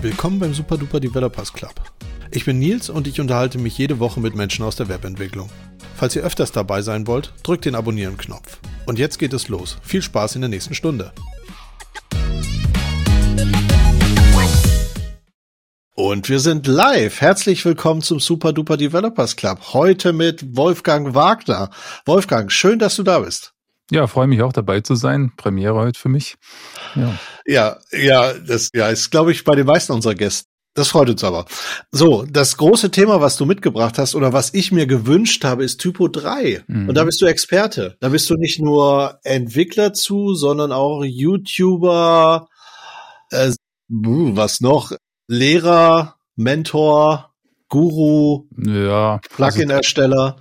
Willkommen beim Super Duper Developers Club. Ich bin Nils und ich unterhalte mich jede Woche mit Menschen aus der Webentwicklung. Falls ihr öfters dabei sein wollt, drückt den Abonnieren-Knopf. Und jetzt geht es los. Viel Spaß in der nächsten Stunde. Und wir sind live. Herzlich willkommen zum Super Duper Developers Club. Heute mit Wolfgang Wagner. Wolfgang, schön, dass du da bist. Ja, freue mich auch dabei zu sein. Premiere heute für mich. Ja, ja, ja das ja, ist, glaube ich, bei den meisten unserer Gäste. Das freut uns aber. So, das große Thema, was du mitgebracht hast oder was ich mir gewünscht habe, ist Typo 3. Mhm. Und da bist du Experte. Da bist du nicht nur Entwickler zu, sondern auch YouTuber, äh, was noch? Lehrer, Mentor, Guru, ja, Plugin-Ersteller.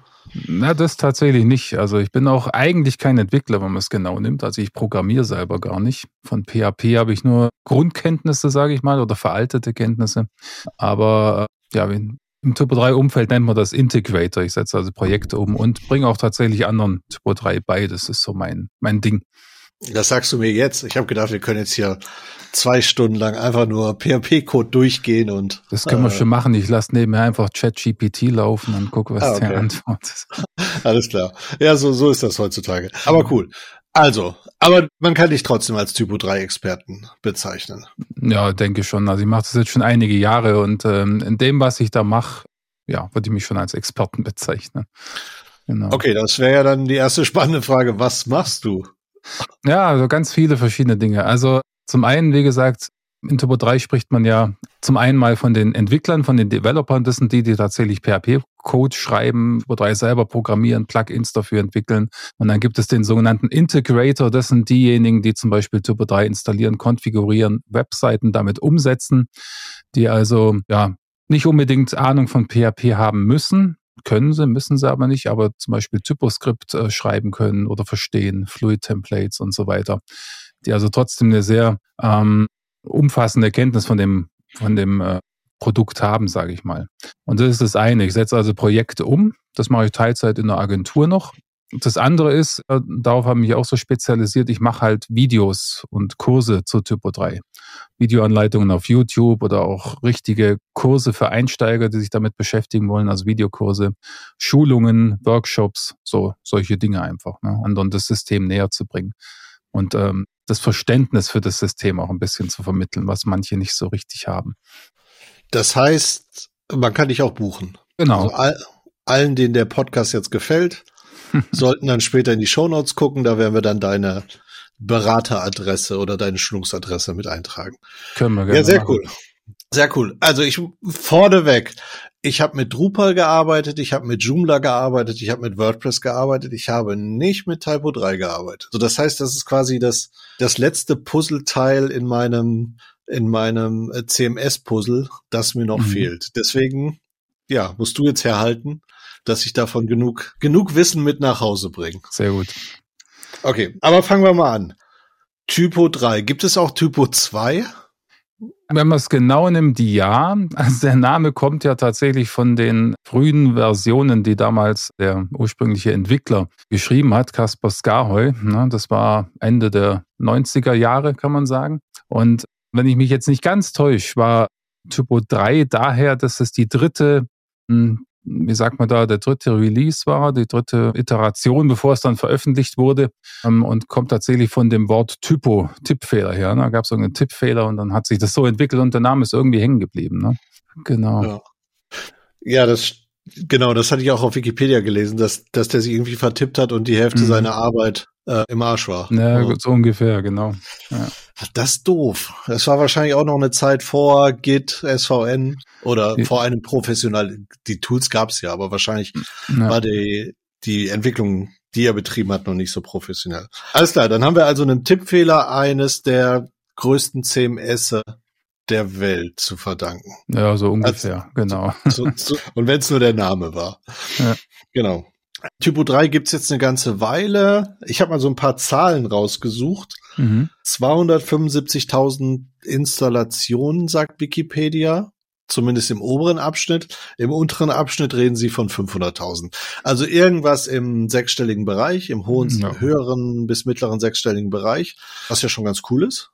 Na, das tatsächlich nicht. Also ich bin auch eigentlich kein Entwickler, wenn man es genau nimmt. Also ich programmiere selber gar nicht. Von PHP habe ich nur Grundkenntnisse, sage ich mal, oder veraltete Kenntnisse. Aber äh, ja, im Typo 3 Umfeld nennt man das Integrator. Ich setze also Projekte um und bringe auch tatsächlich anderen Typo 3 bei. Das ist so mein, mein Ding. Das sagst du mir jetzt. Ich habe gedacht, wir können jetzt hier zwei Stunden lang einfach nur PHP-Code durchgehen und. Das können wir äh, schon machen. Ich lasse nebenher einfach ChatGPT laufen und gucke, was ah, okay. der antwortet. Alles klar. Ja, so, so ist das heutzutage. Aber cool. Also, aber man kann dich trotzdem als Typo 3 Experten bezeichnen. Ja, denke schon. Also ich mache das jetzt schon einige Jahre und ähm, in dem, was ich da mache, ja, würde ich mich schon als Experten bezeichnen. Genau. Okay, das wäre ja dann die erste spannende Frage. Was machst du? Ja, also ganz viele verschiedene Dinge. Also zum einen, wie gesagt, in Turbo 3 spricht man ja zum einen mal von den Entwicklern, von den Developern. Das sind die, die tatsächlich PHP-Code schreiben, Turbo 3 selber programmieren, Plugins dafür entwickeln. Und dann gibt es den sogenannten Integrator. Das sind diejenigen, die zum Beispiel Turbo 3 installieren, konfigurieren, Webseiten damit umsetzen, die also ja nicht unbedingt Ahnung von PHP haben müssen, können sie, müssen sie aber nicht, aber zum Beispiel Typoscript äh, schreiben können oder verstehen, Fluid-Templates und so weiter, die also trotzdem eine sehr ähm, umfassende Kenntnis von dem, von dem äh, Produkt haben, sage ich mal. Und das ist das eine. Ich setze also Projekte um. Das mache ich Teilzeit in der Agentur noch. Das andere ist, äh, darauf habe ich mich auch so spezialisiert, ich mache halt Videos und Kurse zu Typo 3. Videoanleitungen auf YouTube oder auch richtige Kurse für Einsteiger, die sich damit beschäftigen wollen, also Videokurse, Schulungen, Workshops, so solche Dinge einfach, ne, anderen das System näher zu bringen und ähm, das Verständnis für das System auch ein bisschen zu vermitteln, was manche nicht so richtig haben. Das heißt, man kann dich auch buchen. Genau. Also all, allen, denen der Podcast jetzt gefällt, sollten dann später in die Shownotes gucken, da werden wir dann deine Berateradresse oder deine Schulungsadresse mit eintragen. Können wir gerne. Ja, sehr machen. cool. Sehr cool. Also ich vorneweg, ich habe mit Drupal gearbeitet, ich habe mit Joomla gearbeitet, ich habe mit WordPress gearbeitet, ich habe nicht mit Typo 3 gearbeitet. So, das heißt, das ist quasi das das letzte Puzzleteil in meinem in meinem äh, CMS-Puzzle, das mir noch mhm. fehlt. Deswegen, ja, musst du jetzt herhalten dass ich davon genug, genug Wissen mit nach Hause bringe. Sehr gut. Okay, aber fangen wir mal an. Typo 3. Gibt es auch Typo 2? Wenn man es genau nimmt, ja. Also der Name kommt ja tatsächlich von den frühen Versionen, die damals der ursprüngliche Entwickler geschrieben hat, Kaspar Skarhoy. Ne, das war Ende der 90er Jahre, kann man sagen. Und wenn ich mich jetzt nicht ganz täusche, war Typo 3 daher, dass es die dritte hm, wie sagt man da, der dritte Release war, die dritte Iteration, bevor es dann veröffentlicht wurde ähm, und kommt tatsächlich von dem Wort Typo, Tippfehler her. Ne? Da gab es irgendeinen Tippfehler und dann hat sich das so entwickelt und der Name ist irgendwie hängen geblieben. Ne? Genau. Ja. ja, das Genau, das hatte ich auch auf Wikipedia gelesen, dass, dass der sich irgendwie vertippt hat und die Hälfte mhm. seiner Arbeit äh, im Arsch war. Ja, ja, so ungefähr, genau. Ja. Das ist doof. Das war wahrscheinlich auch noch eine Zeit vor Git, SVN oder ja. vor einem professionell. Die Tools gab es ja, aber wahrscheinlich ja. war die, die Entwicklung, die er betrieben hat, noch nicht so professionell. Alles klar, dann haben wir also einen Tippfehler eines der größten CMS der Welt zu verdanken. Ja, so ungefähr, also, genau. So, so, und wenn es nur der Name war. Ja. Genau. Typo 3 gibt's jetzt eine ganze Weile. Ich habe mal so ein paar Zahlen rausgesucht. Mhm. 275.000 Installationen, sagt Wikipedia. zumindest im oberen Abschnitt. Im unteren Abschnitt reden sie von 500.000. Also irgendwas im sechsstelligen Bereich, im hohen, ja. höheren bis mittleren sechsstelligen Bereich, was ja schon ganz cool ist.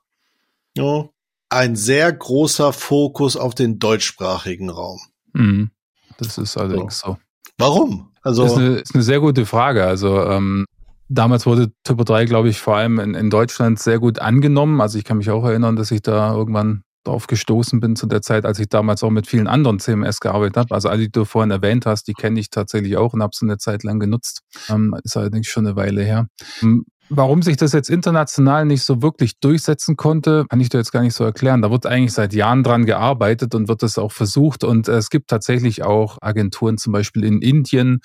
Ja. Ein sehr großer Fokus auf den deutschsprachigen Raum. Mhm. Das ist allerdings so. so. Warum? Also ist eine, ist eine sehr gute Frage. Also ähm, Damals wurde Typo 3, glaube ich, vor allem in, in, Deutschland sehr gut angenommen. Also ich kann mich auch erinnern, dass ich da irgendwann drauf gestoßen bin zu der Zeit, als ich damals auch mit vielen anderen CMS gearbeitet habe. Also alle, die du vorhin erwähnt hast, die kenne ich tatsächlich auch und habe sie eine Zeit lang genutzt. Ähm, ist allerdings schon eine Weile her. Warum sich das jetzt international nicht so wirklich durchsetzen konnte, kann ich dir jetzt gar nicht so erklären. Da wird eigentlich seit Jahren dran gearbeitet und wird das auch versucht. Und es gibt tatsächlich auch Agenturen, zum Beispiel in Indien,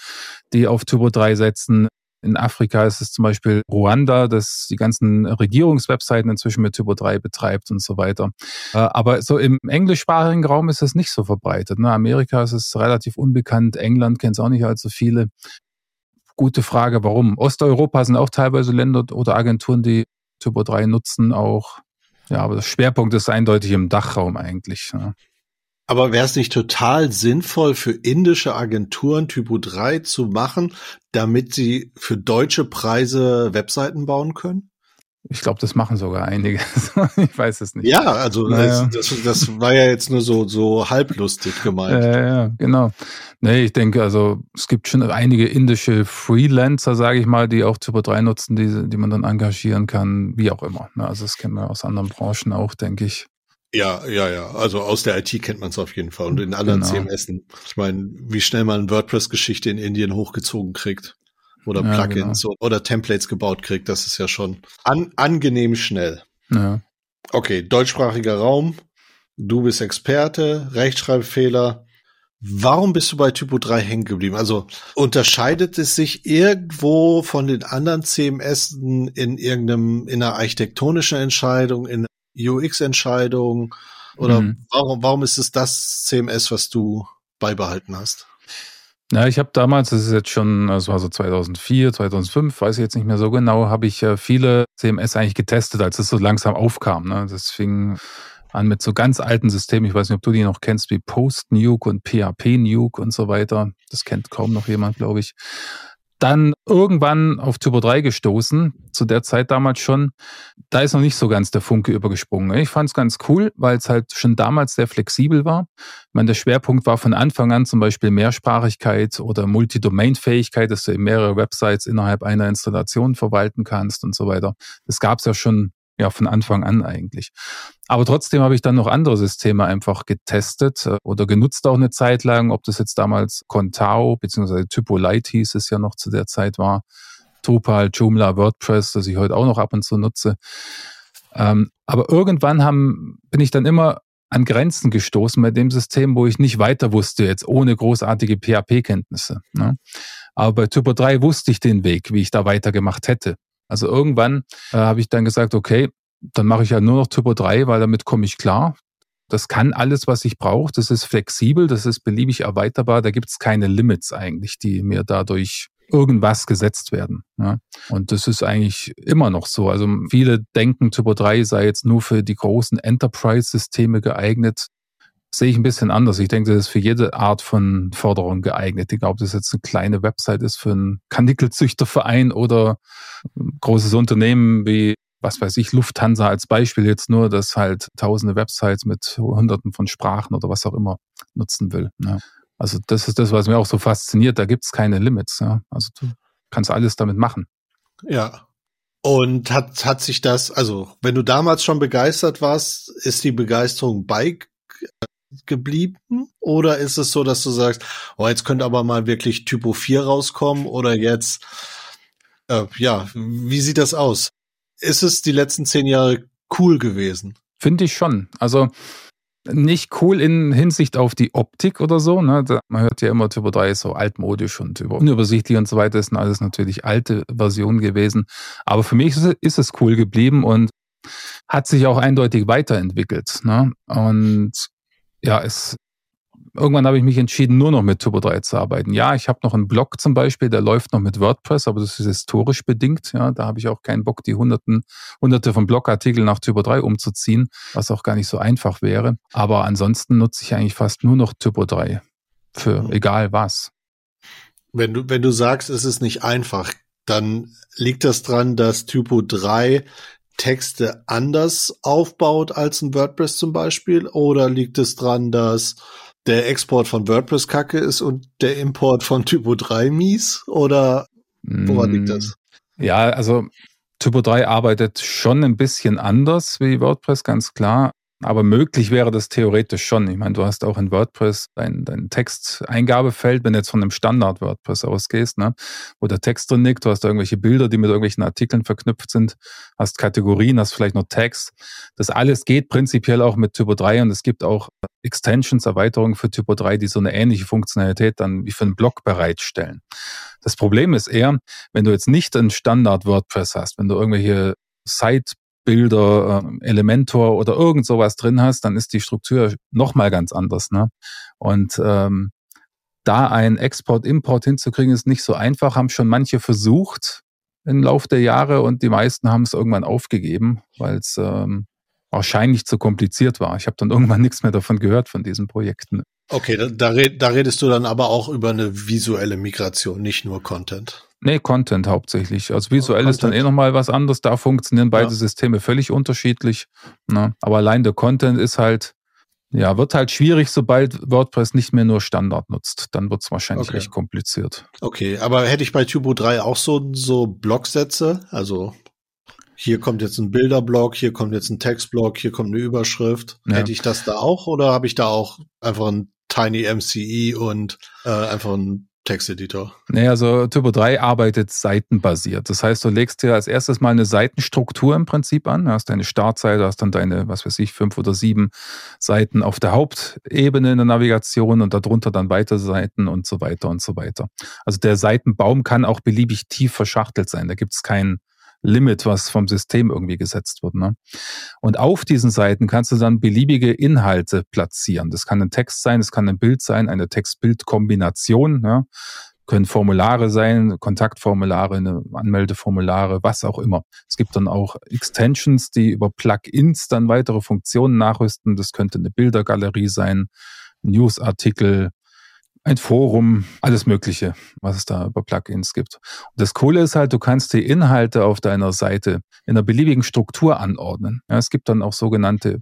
die auf Turbo 3 setzen. In Afrika ist es zum Beispiel Ruanda, das die ganzen Regierungswebseiten inzwischen mit Typo 3 betreibt und so weiter. Äh, aber so im englischsprachigen Raum ist es nicht so verbreitet. Ne? Amerika ist es relativ unbekannt, England kennt es auch nicht allzu viele. Gute Frage, warum? Osteuropa sind auch teilweise Länder oder Agenturen, die Typo 3 nutzen, auch. Ja, aber der Schwerpunkt ist eindeutig im Dachraum eigentlich. Ne? Aber wäre es nicht total sinnvoll für indische Agenturen Typo 3 zu machen, damit sie für deutsche Preise Webseiten bauen können? Ich glaube, das machen sogar einige. ich weiß es nicht. Ja, also naja. das, das, war ja jetzt nur so, so halblustig gemeint. Ja, ja, genau. Nee, ich denke, also es gibt schon einige indische Freelancer, sage ich mal, die auch Typo 3 nutzen, die, die man dann engagieren kann, wie auch immer. Ne? Also das kennen wir aus anderen Branchen auch, denke ich. Ja, ja, ja. Also aus der IT kennt man es auf jeden Fall. Und in anderen genau. CMS. Ich meine, wie schnell man WordPress-Geschichte in Indien hochgezogen kriegt. Oder ja, Plugins genau. oder Templates gebaut kriegt, das ist ja schon an, angenehm schnell. Ja. Okay, deutschsprachiger Raum. Du bist Experte, Rechtschreibfehler. Warum bist du bei Typo 3 hängen geblieben? Also unterscheidet es sich irgendwo von den anderen CMS in irgendeinem, in einer architektonischen Entscheidung, in UX-Entscheidung? Oder mhm. warum, warum ist es das CMS, was du beibehalten hast? Ja, ich habe damals, das ist jetzt schon, das war so 2004, 2005, weiß ich jetzt nicht mehr so genau, habe ich äh, viele CMS eigentlich getestet, als es so langsam aufkam. Ne? Das fing an mit so ganz alten Systemen. Ich weiß nicht, ob du die noch kennst, wie Post-Nuke und PHP-Nuke und so weiter. Das kennt kaum noch jemand, glaube ich dann irgendwann auf Typo 3 gestoßen, zu der Zeit damals schon. Da ist noch nicht so ganz der Funke übergesprungen. Ich fand es ganz cool, weil es halt schon damals sehr flexibel war. Ich meine, der Schwerpunkt war von Anfang an zum Beispiel Mehrsprachigkeit oder Multidomain-Fähigkeit, dass du eben mehrere Websites innerhalb einer Installation verwalten kannst und so weiter. Das gab es ja schon ja von Anfang an eigentlich. Aber trotzdem habe ich dann noch andere Systeme einfach getestet äh, oder genutzt auch eine Zeit lang, ob das jetzt damals Contao bzw. Typo Light hieß es ja noch zu der Zeit war, Drupal, Joomla, WordPress, das ich heute auch noch ab und zu nutze. Ähm, aber irgendwann haben, bin ich dann immer an Grenzen gestoßen bei dem System, wo ich nicht weiter wusste, jetzt ohne großartige PHP-Kenntnisse. Ne? Aber bei Typo 3 wusste ich den Weg, wie ich da weitergemacht hätte. Also irgendwann äh, habe ich dann gesagt, okay, dann mache ich ja nur noch Typo 3, weil damit komme ich klar. Das kann alles, was ich brauche. Das ist flexibel, das ist beliebig erweiterbar. Da gibt es keine Limits eigentlich, die mir dadurch irgendwas gesetzt werden. Ja. Und das ist eigentlich immer noch so. Also viele denken, Typo 3 sei jetzt nur für die großen Enterprise-Systeme geeignet sehe ich ein bisschen anders. Ich denke, das ist für jede Art von Förderung geeignet. Egal, ob das jetzt eine kleine Website ist für einen Karnickelzüchterverein oder ein großes Unternehmen wie, was weiß ich, Lufthansa als Beispiel jetzt nur, das halt tausende Websites mit hunderten von Sprachen oder was auch immer nutzen will. Ja. Also das ist das, was mir auch so fasziniert. Da gibt es keine Limits. Ja. Also du kannst alles damit machen. Ja, und hat, hat sich das, also wenn du damals schon begeistert warst, ist die Begeisterung bei geblieben? Oder ist es so, dass du sagst, oh, jetzt könnte aber mal wirklich Typo 4 rauskommen oder jetzt, äh, ja, wie sieht das aus? Ist es die letzten zehn Jahre cool gewesen? Finde ich schon. Also nicht cool in Hinsicht auf die Optik oder so. Ne? Man hört ja immer, Typo 3 ist so altmodisch und unübersichtlich und so weiter. Das sind alles natürlich alte Versionen gewesen. Aber für mich ist es cool geblieben und hat sich auch eindeutig weiterentwickelt. Ne? Und ja, es irgendwann habe ich mich entschieden, nur noch mit Typo 3 zu arbeiten. Ja, ich habe noch einen Blog zum Beispiel, der läuft noch mit WordPress, aber das ist historisch bedingt. Ja, da habe ich auch keinen Bock, die hunderten, hunderte von Blogartikeln nach Typo 3 umzuziehen, was auch gar nicht so einfach wäre. Aber ansonsten nutze ich eigentlich fast nur noch Typo 3 für mhm. egal was. Wenn du, wenn du sagst, es ist nicht einfach, dann liegt das dran, dass Typo 3 Texte anders aufbaut als ein WordPress zum Beispiel? Oder liegt es dran, dass der Export von WordPress kacke ist und der Import von Typo 3 mies? Oder woran liegt das? Mm, ja, also Typo 3 arbeitet schon ein bisschen anders wie WordPress, ganz klar. Aber möglich wäre das theoretisch schon. Ich meine, du hast auch in WordPress dein, dein Texteingabefeld, wenn du jetzt von einem Standard WordPress ausgehst, ne, wo der Text drin liegt, du hast da irgendwelche Bilder, die mit irgendwelchen Artikeln verknüpft sind, hast Kategorien, hast vielleicht noch Tags. Das alles geht prinzipiell auch mit Typo 3 und es gibt auch Extensions, Erweiterungen für Typo 3, die so eine ähnliche Funktionalität dann wie für einen Blog bereitstellen. Das Problem ist eher, wenn du jetzt nicht ein Standard WordPress hast, wenn du irgendwelche Site Bilder, äh, Elementor oder irgend sowas drin hast, dann ist die Struktur nochmal ganz anders. Ne? Und ähm, da ein Export-Import hinzukriegen, ist nicht so einfach, haben schon manche versucht im Laufe der Jahre und die meisten haben es irgendwann aufgegeben, weil es ähm, wahrscheinlich zu kompliziert war. Ich habe dann irgendwann nichts mehr davon gehört von diesen Projekten. Okay, da, da, red, da redest du dann aber auch über eine visuelle Migration, nicht nur Content. Nee, Content hauptsächlich. Also visuell Content. ist dann eh nochmal was anderes. Da funktionieren beide ja. Systeme völlig unterschiedlich. Ne? Aber allein der Content ist halt, ja, wird halt schwierig, sobald WordPress nicht mehr nur Standard nutzt. Dann wird es wahrscheinlich okay. recht kompliziert. Okay, aber hätte ich bei Tubo 3 auch so, so Blocksätze? Also hier kommt jetzt ein Bilderblock, hier kommt jetzt ein Textblock, hier kommt eine Überschrift. Ja. Hätte ich das da auch oder habe ich da auch einfach ein Tiny MCE und äh, einfach ein Texteditor? Nee, also Typo 3 arbeitet seitenbasiert. Das heißt, du legst dir als erstes mal eine Seitenstruktur im Prinzip an. Du hast deine Startseite, hast dann deine, was weiß ich, fünf oder sieben Seiten auf der Hauptebene in der Navigation und darunter dann weitere Seiten und so weiter und so weiter. Also der Seitenbaum kann auch beliebig tief verschachtelt sein. Da gibt es keinen Limit, was vom System irgendwie gesetzt wird. Ne? Und auf diesen Seiten kannst du dann beliebige Inhalte platzieren. Das kann ein Text sein, das kann ein Bild sein, eine Text-Bild-Kombination. Ne? Können Formulare sein, Kontaktformulare, eine Anmeldeformulare, was auch immer. Es gibt dann auch Extensions, die über Plugins dann weitere Funktionen nachrüsten. Das könnte eine Bildergalerie sein, Newsartikel, ein Forum, alles Mögliche, was es da über Plugins gibt. Und das Coole ist halt, du kannst die Inhalte auf deiner Seite in einer beliebigen Struktur anordnen. Ja, es gibt dann auch sogenannte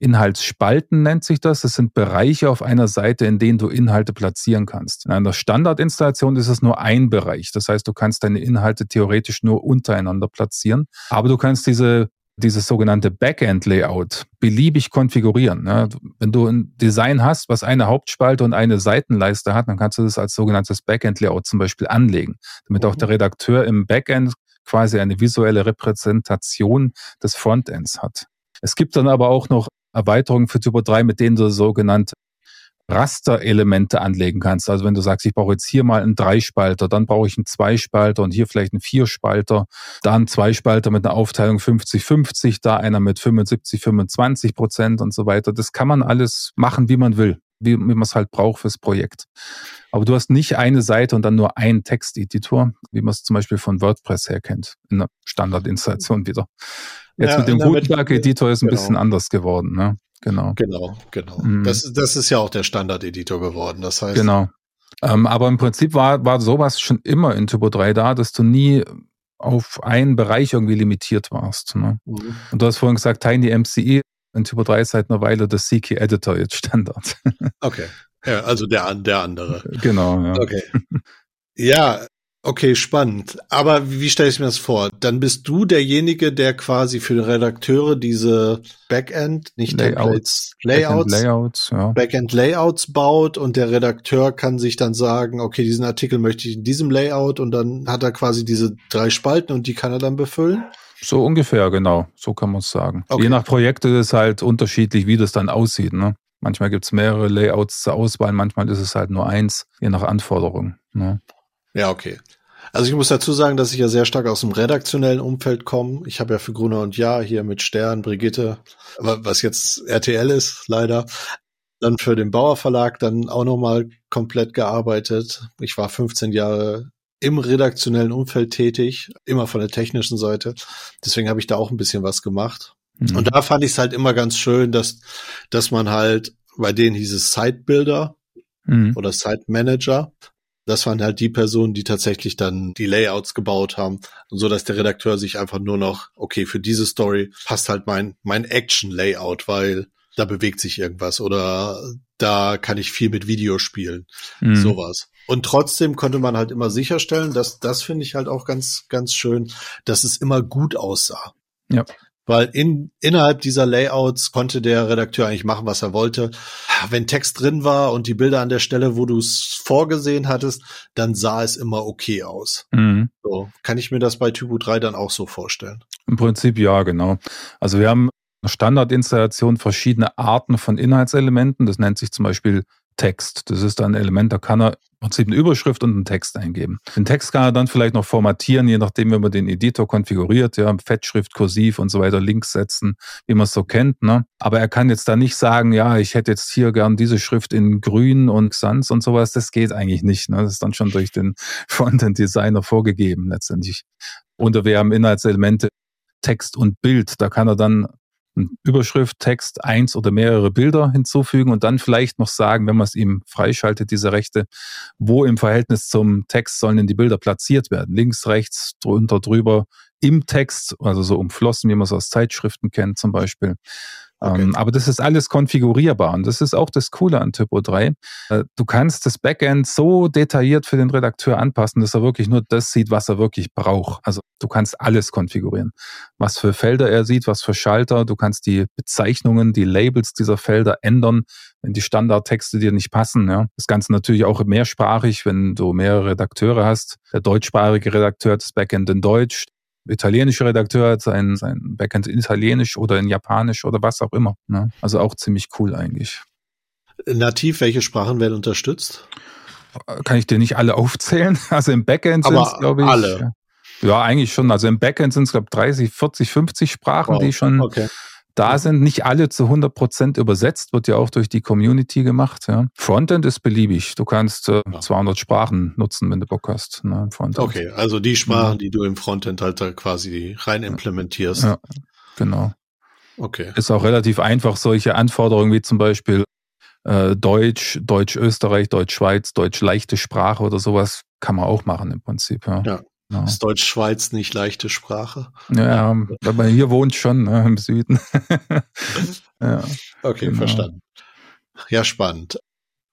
Inhaltsspalten nennt sich das. Das sind Bereiche auf einer Seite, in denen du Inhalte platzieren kannst. In einer Standardinstallation ist es nur ein Bereich. Das heißt, du kannst deine Inhalte theoretisch nur untereinander platzieren. Aber du kannst diese dieses sogenannte Backend-Layout beliebig konfigurieren. Ne? Wenn du ein Design hast, was eine Hauptspalte und eine Seitenleiste hat, dann kannst du das als sogenanntes Backend-Layout zum Beispiel anlegen, damit auch mhm. der Redakteur im Backend quasi eine visuelle Repräsentation des Frontends hat. Es gibt dann aber auch noch Erweiterungen für Typo 3, mit denen du sogenannte Rasterelemente anlegen kannst. Also wenn du sagst, ich brauche jetzt hier mal einen Dreispalter, dann brauche ich einen Zweispalter und hier vielleicht einen Vierspalter, dann Zweispalter mit einer Aufteilung 50-50, da einer mit 75, 25 Prozent und so weiter. Das kann man alles machen, wie man will, wie, wie man es halt braucht fürs Projekt. Aber du hast nicht eine Seite und dann nur einen Texteditor, wie man es zum Beispiel von WordPress her kennt, in der Standardinstallation wieder. Jetzt ja, mit dem Gutenberg-Editor ist ein genau. bisschen anders geworden. Ne? Genau. Genau, genau. Mhm. Das, das ist ja auch der Standard-Editor geworden. Das heißt. Genau. Ähm, aber im Prinzip war, war sowas schon immer in Typo 3 da, dass du nie auf einen Bereich irgendwie limitiert warst. Ne? Mhm. Und du hast vorhin gesagt, Tiny MCE in Typo 3 ist seit einer Weile der CK Editor jetzt Standard. okay. Ja, also der, der andere. Genau, ja. Okay. Ja, Okay, spannend. Aber wie stelle ich mir das vor? Dann bist du derjenige, der quasi für die Redakteure diese Backend, nicht Layouts, Layouts, Backend Layouts, ja. Backend Layouts baut und der Redakteur kann sich dann sagen, okay, diesen Artikel möchte ich in diesem Layout und dann hat er quasi diese drei Spalten und die kann er dann befüllen. So ungefähr, genau. So kann man es sagen. Okay. Je nach Projekt ist es halt unterschiedlich, wie das dann aussieht. Ne? Manchmal gibt es mehrere Layouts zur Auswahl, manchmal ist es halt nur eins, je nach Anforderung. Ne? Ja, okay. Also ich muss dazu sagen, dass ich ja sehr stark aus dem redaktionellen Umfeld komme. Ich habe ja für Gruner und Ja hier mit Stern, Brigitte, was jetzt RTL ist, leider. dann für den Bauer Verlag dann auch nochmal komplett gearbeitet. Ich war 15 Jahre im redaktionellen Umfeld tätig, immer von der technischen Seite. Deswegen habe ich da auch ein bisschen was gemacht. Mhm. Und da fand ich es halt immer ganz schön, dass, dass man halt, bei denen hieß es Site-Builder mhm. oder Site-Manager. Das waren halt die Personen, die tatsächlich dann die Layouts gebaut haben, so dass der Redakteur sich einfach nur noch, okay, für diese Story passt halt mein, mein Action-Layout, weil da bewegt sich irgendwas oder da kann ich viel mit Video spielen. Mhm. Sowas. Und trotzdem konnte man halt immer sicherstellen, dass das finde ich halt auch ganz, ganz schön, dass es immer gut aussah. Ja. Weil in, innerhalb dieser Layouts konnte der Redakteur eigentlich machen, was er wollte. Wenn Text drin war und die Bilder an der Stelle, wo du es vorgesehen hattest, dann sah es immer okay aus. Mhm. So, kann ich mir das bei Typo 3 dann auch so vorstellen? Im Prinzip ja, genau. Also wir haben Standardinstallation verschiedene Arten von Inhaltselementen. Das nennt sich zum Beispiel Text. Das ist ein Element, da kann er Prinzip eine Überschrift und einen Text eingeben. Den Text kann er dann vielleicht noch formatieren, je nachdem, wie man den Editor konfiguriert, ja, Fettschrift, Kursiv und so weiter, Links setzen, wie man es so kennt. Ne? Aber er kann jetzt da nicht sagen, ja, ich hätte jetzt hier gern diese Schrift in Grün und Sans und sowas. Das geht eigentlich nicht. Ne? Das ist dann schon durch den Frontend-Designer vorgegeben letztendlich. Und wir haben Inhaltselemente Text und Bild. Da kann er dann Überschrift, Text, eins oder mehrere Bilder hinzufügen und dann vielleicht noch sagen, wenn man es ihm freischaltet, diese Rechte, wo im Verhältnis zum Text sollen denn die Bilder platziert werden? Links, rechts, drunter, drüber, im Text, also so umflossen, wie man es aus Zeitschriften kennt zum Beispiel. Okay. Ähm, aber das ist alles konfigurierbar und das ist auch das Coole an Typo 3. Äh, du kannst das Backend so detailliert für den Redakteur anpassen, dass er wirklich nur das sieht, was er wirklich braucht. Also du kannst alles konfigurieren. Was für Felder er sieht, was für Schalter. Du kannst die Bezeichnungen, die Labels dieser Felder ändern, wenn die Standardtexte dir nicht passen. Ja. Das Ganze natürlich auch mehrsprachig, wenn du mehrere Redakteure hast. Der deutschsprachige Redakteur hat das Backend in Deutsch, italienische Redakteur hat sein, sein Backend in Italienisch oder in Japanisch oder was auch immer. Ne? Also auch ziemlich cool eigentlich. Nativ, welche Sprachen werden unterstützt? Kann ich dir nicht alle aufzählen? Also im Backend sind es, glaube ich. Alle. Ja, eigentlich schon. Also im Backend sind es, glaube ich, 30, 40, 50 Sprachen, wow. die schon okay da sind nicht alle zu 100 Prozent übersetzt, wird ja auch durch die Community gemacht. Ja. Frontend ist beliebig. Du kannst äh, 200 Sprachen nutzen, wenn du Bock hast. Ne, okay, also die Sprachen, ja. die du im Frontend halt da quasi rein implementierst. Ja, genau. Okay. Ist auch relativ einfach, solche Anforderungen wie zum Beispiel äh, Deutsch, Deutsch-Österreich, Deutsch-Schweiz, Deutsch-leichte Sprache oder sowas kann man auch machen im Prinzip. Ja. ja. Ja. Ist Deutsch-Schweiz nicht leichte Sprache? Ja, aber hier wohnt schon ne, im Süden. ja, okay, genau. verstanden. Ja, spannend.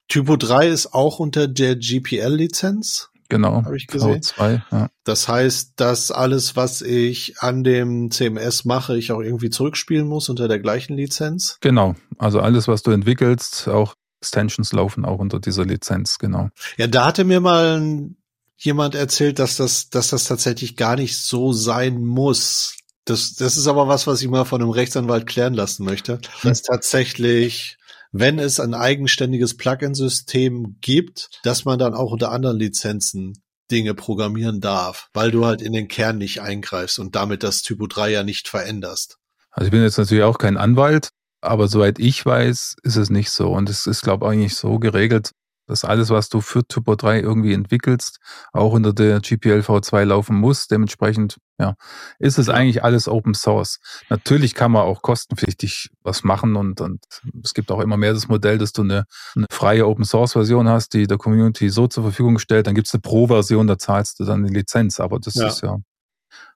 Typo 3 ist auch unter der GPL-Lizenz. Genau. Habe ich gesehen. V2, ja. Das heißt, dass alles, was ich an dem CMS mache, ich auch irgendwie zurückspielen muss unter der gleichen Lizenz? Genau. Also alles, was du entwickelst, auch Extensions laufen auch unter dieser Lizenz, genau. Ja, da hatte mir mal ein jemand erzählt, dass das, dass das tatsächlich gar nicht so sein muss. Das, das ist aber was, was ich mal von einem Rechtsanwalt klären lassen möchte. Dass tatsächlich, wenn es ein eigenständiges Plugin-System gibt, dass man dann auch unter anderen Lizenzen Dinge programmieren darf, weil du halt in den Kern nicht eingreifst und damit das Typo 3 ja nicht veränderst. Also ich bin jetzt natürlich auch kein Anwalt, aber soweit ich weiß, ist es nicht so. Und es ist, glaube ich, eigentlich so geregelt, dass alles, was du für Typo 3 irgendwie entwickelst, auch unter der GPL V2 laufen muss. Dementsprechend, ja, ist es eigentlich alles Open Source. Natürlich kann man auch kostenpflichtig was machen und, und es gibt auch immer mehr das Modell, dass du eine, eine freie Open Source Version hast, die der Community so zur Verfügung stellt. Dann gibt es eine Pro-Version, da zahlst du dann eine Lizenz. Aber das ja. ist ja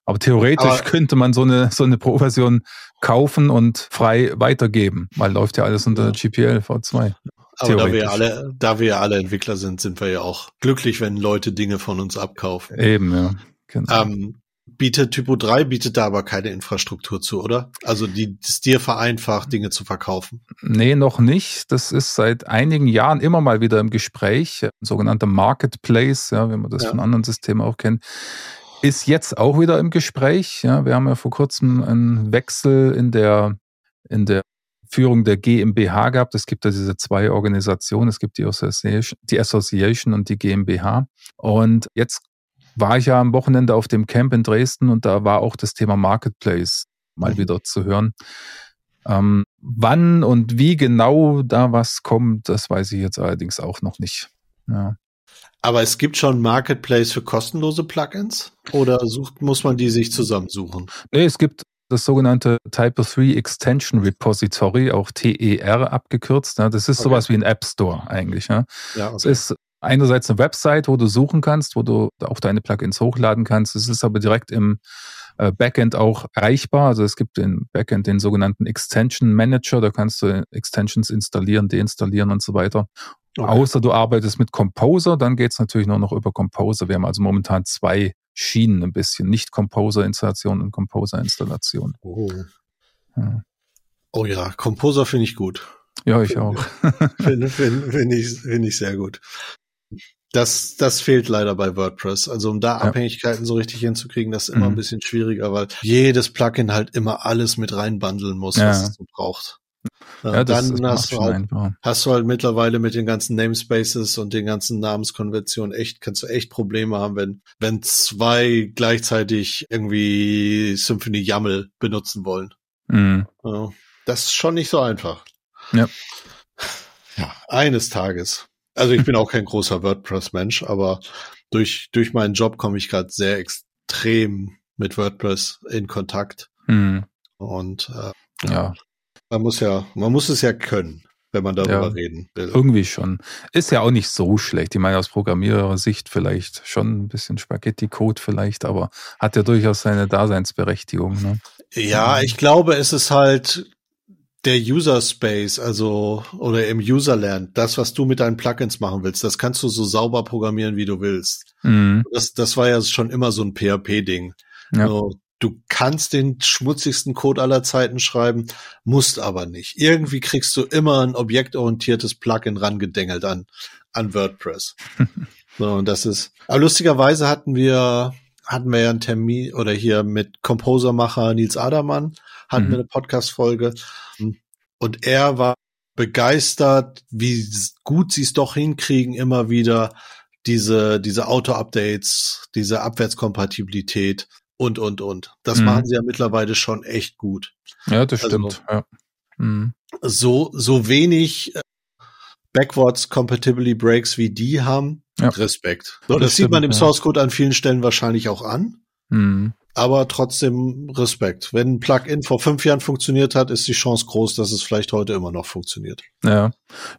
aber theoretisch aber könnte man so eine, so eine Pro-Version kaufen und frei weitergeben, weil läuft ja alles unter ja. GPL V2. Aber da wir alle, da wir alle Entwickler sind, sind wir ja auch glücklich, wenn Leute Dinge von uns abkaufen. Eben, ja. Genau. Ähm, bietet Typo 3 bietet da aber keine Infrastruktur zu, oder? Also die es dir vereinfacht, Dinge zu verkaufen. Nee, noch nicht. Das ist seit einigen Jahren immer mal wieder im Gespräch. Ein sogenannter Marketplace, ja, wenn man das ja. von anderen Systemen auch kennt. Ist jetzt auch wieder im Gespräch. Ja, wir haben ja vor kurzem einen Wechsel in der, in der Führung der GmbH gehabt. Es gibt ja diese zwei Organisationen. Es gibt die Association, die Association und die GmbH. Und jetzt war ich ja am Wochenende auf dem Camp in Dresden und da war auch das Thema Marketplace mal mhm. wieder zu hören. Ähm, wann und wie genau da was kommt, das weiß ich jetzt allerdings auch noch nicht. Ja. Aber es gibt schon Marketplace für kostenlose Plugins oder sucht, muss man die sich zusammensuchen? Nee, es gibt das sogenannte Type 3 Extension Repository, auch TER abgekürzt. Ja, das ist okay. sowas wie ein App Store eigentlich. Ja. Ja, okay. Es ist einerseits eine Website, wo du suchen kannst, wo du auch deine Plugins hochladen kannst. Es ist aber direkt im äh, Backend auch erreichbar. Also es gibt im Backend den sogenannten Extension Manager, da kannst du Extensions installieren, deinstallieren und so weiter. Okay. Außer du arbeitest mit Composer, dann geht es natürlich nur noch über Composer. Wir haben also momentan zwei Schienen ein bisschen, nicht Composer-Installation und Composer-Installation. Oh. Ja. oh ja, Composer finde ich gut. Ja, ich auch. Finde find, find ich, find ich sehr gut. Das, das fehlt leider bei WordPress. Also um da ja. Abhängigkeiten so richtig hinzukriegen, das ist immer mhm. ein bisschen schwieriger, weil jedes Plugin halt immer alles mit reinbandeln muss, ja. was es so braucht. Ja, dann hast, du halt, hast du halt mittlerweile mit den ganzen Namespaces und den ganzen Namenskonventionen echt, kannst du echt Probleme haben, wenn, wenn zwei gleichzeitig irgendwie Symphony YAML benutzen wollen. Mhm. Das ist schon nicht so einfach. Ja. Ja, eines Tages. Also ich bin auch kein großer WordPress-Mensch, aber durch, durch meinen Job komme ich gerade sehr extrem mit WordPress in Kontakt. Mhm. Und äh, ja. Man muss ja, man muss es ja können, wenn man darüber ja, reden will. Irgendwie schon. Ist ja auch nicht so schlecht. Ich meine, aus Programmierersicht vielleicht schon ein bisschen Spaghetti-Code vielleicht, aber hat ja durchaus seine Daseinsberechtigung. Ne? Ja, ich glaube, es ist halt der User Space, also oder im Userland, das, was du mit deinen Plugins machen willst, das kannst du so sauber programmieren, wie du willst. Mhm. Das, das war ja schon immer so ein PHP-Ding. Ja. So, du kannst den schmutzigsten Code aller Zeiten schreiben, musst aber nicht. Irgendwie kriegst du immer ein objektorientiertes Plugin rangedengelt an, an WordPress. so, und das ist, aber lustigerweise hatten wir, hatten wir ja einen Termin oder hier mit Composermacher Nils Adermann, hatten mhm. wir eine Podcast-Folge und er war begeistert, wie gut sie es doch hinkriegen, immer wieder diese, diese Auto-Updates, diese Abwärtskompatibilität und, und, und. Das mhm. machen sie ja mittlerweile schon echt gut. Ja, das also, stimmt. Ja. Mhm. So, so wenig äh, Backwards Compatibility Breaks wie die haben, ja. Respekt. So, das, das sieht man im ja. Source Code an vielen Stellen wahrscheinlich auch an. Mhm aber trotzdem Respekt. Wenn ein Plugin vor fünf Jahren funktioniert hat, ist die Chance groß, dass es vielleicht heute immer noch funktioniert. Ja,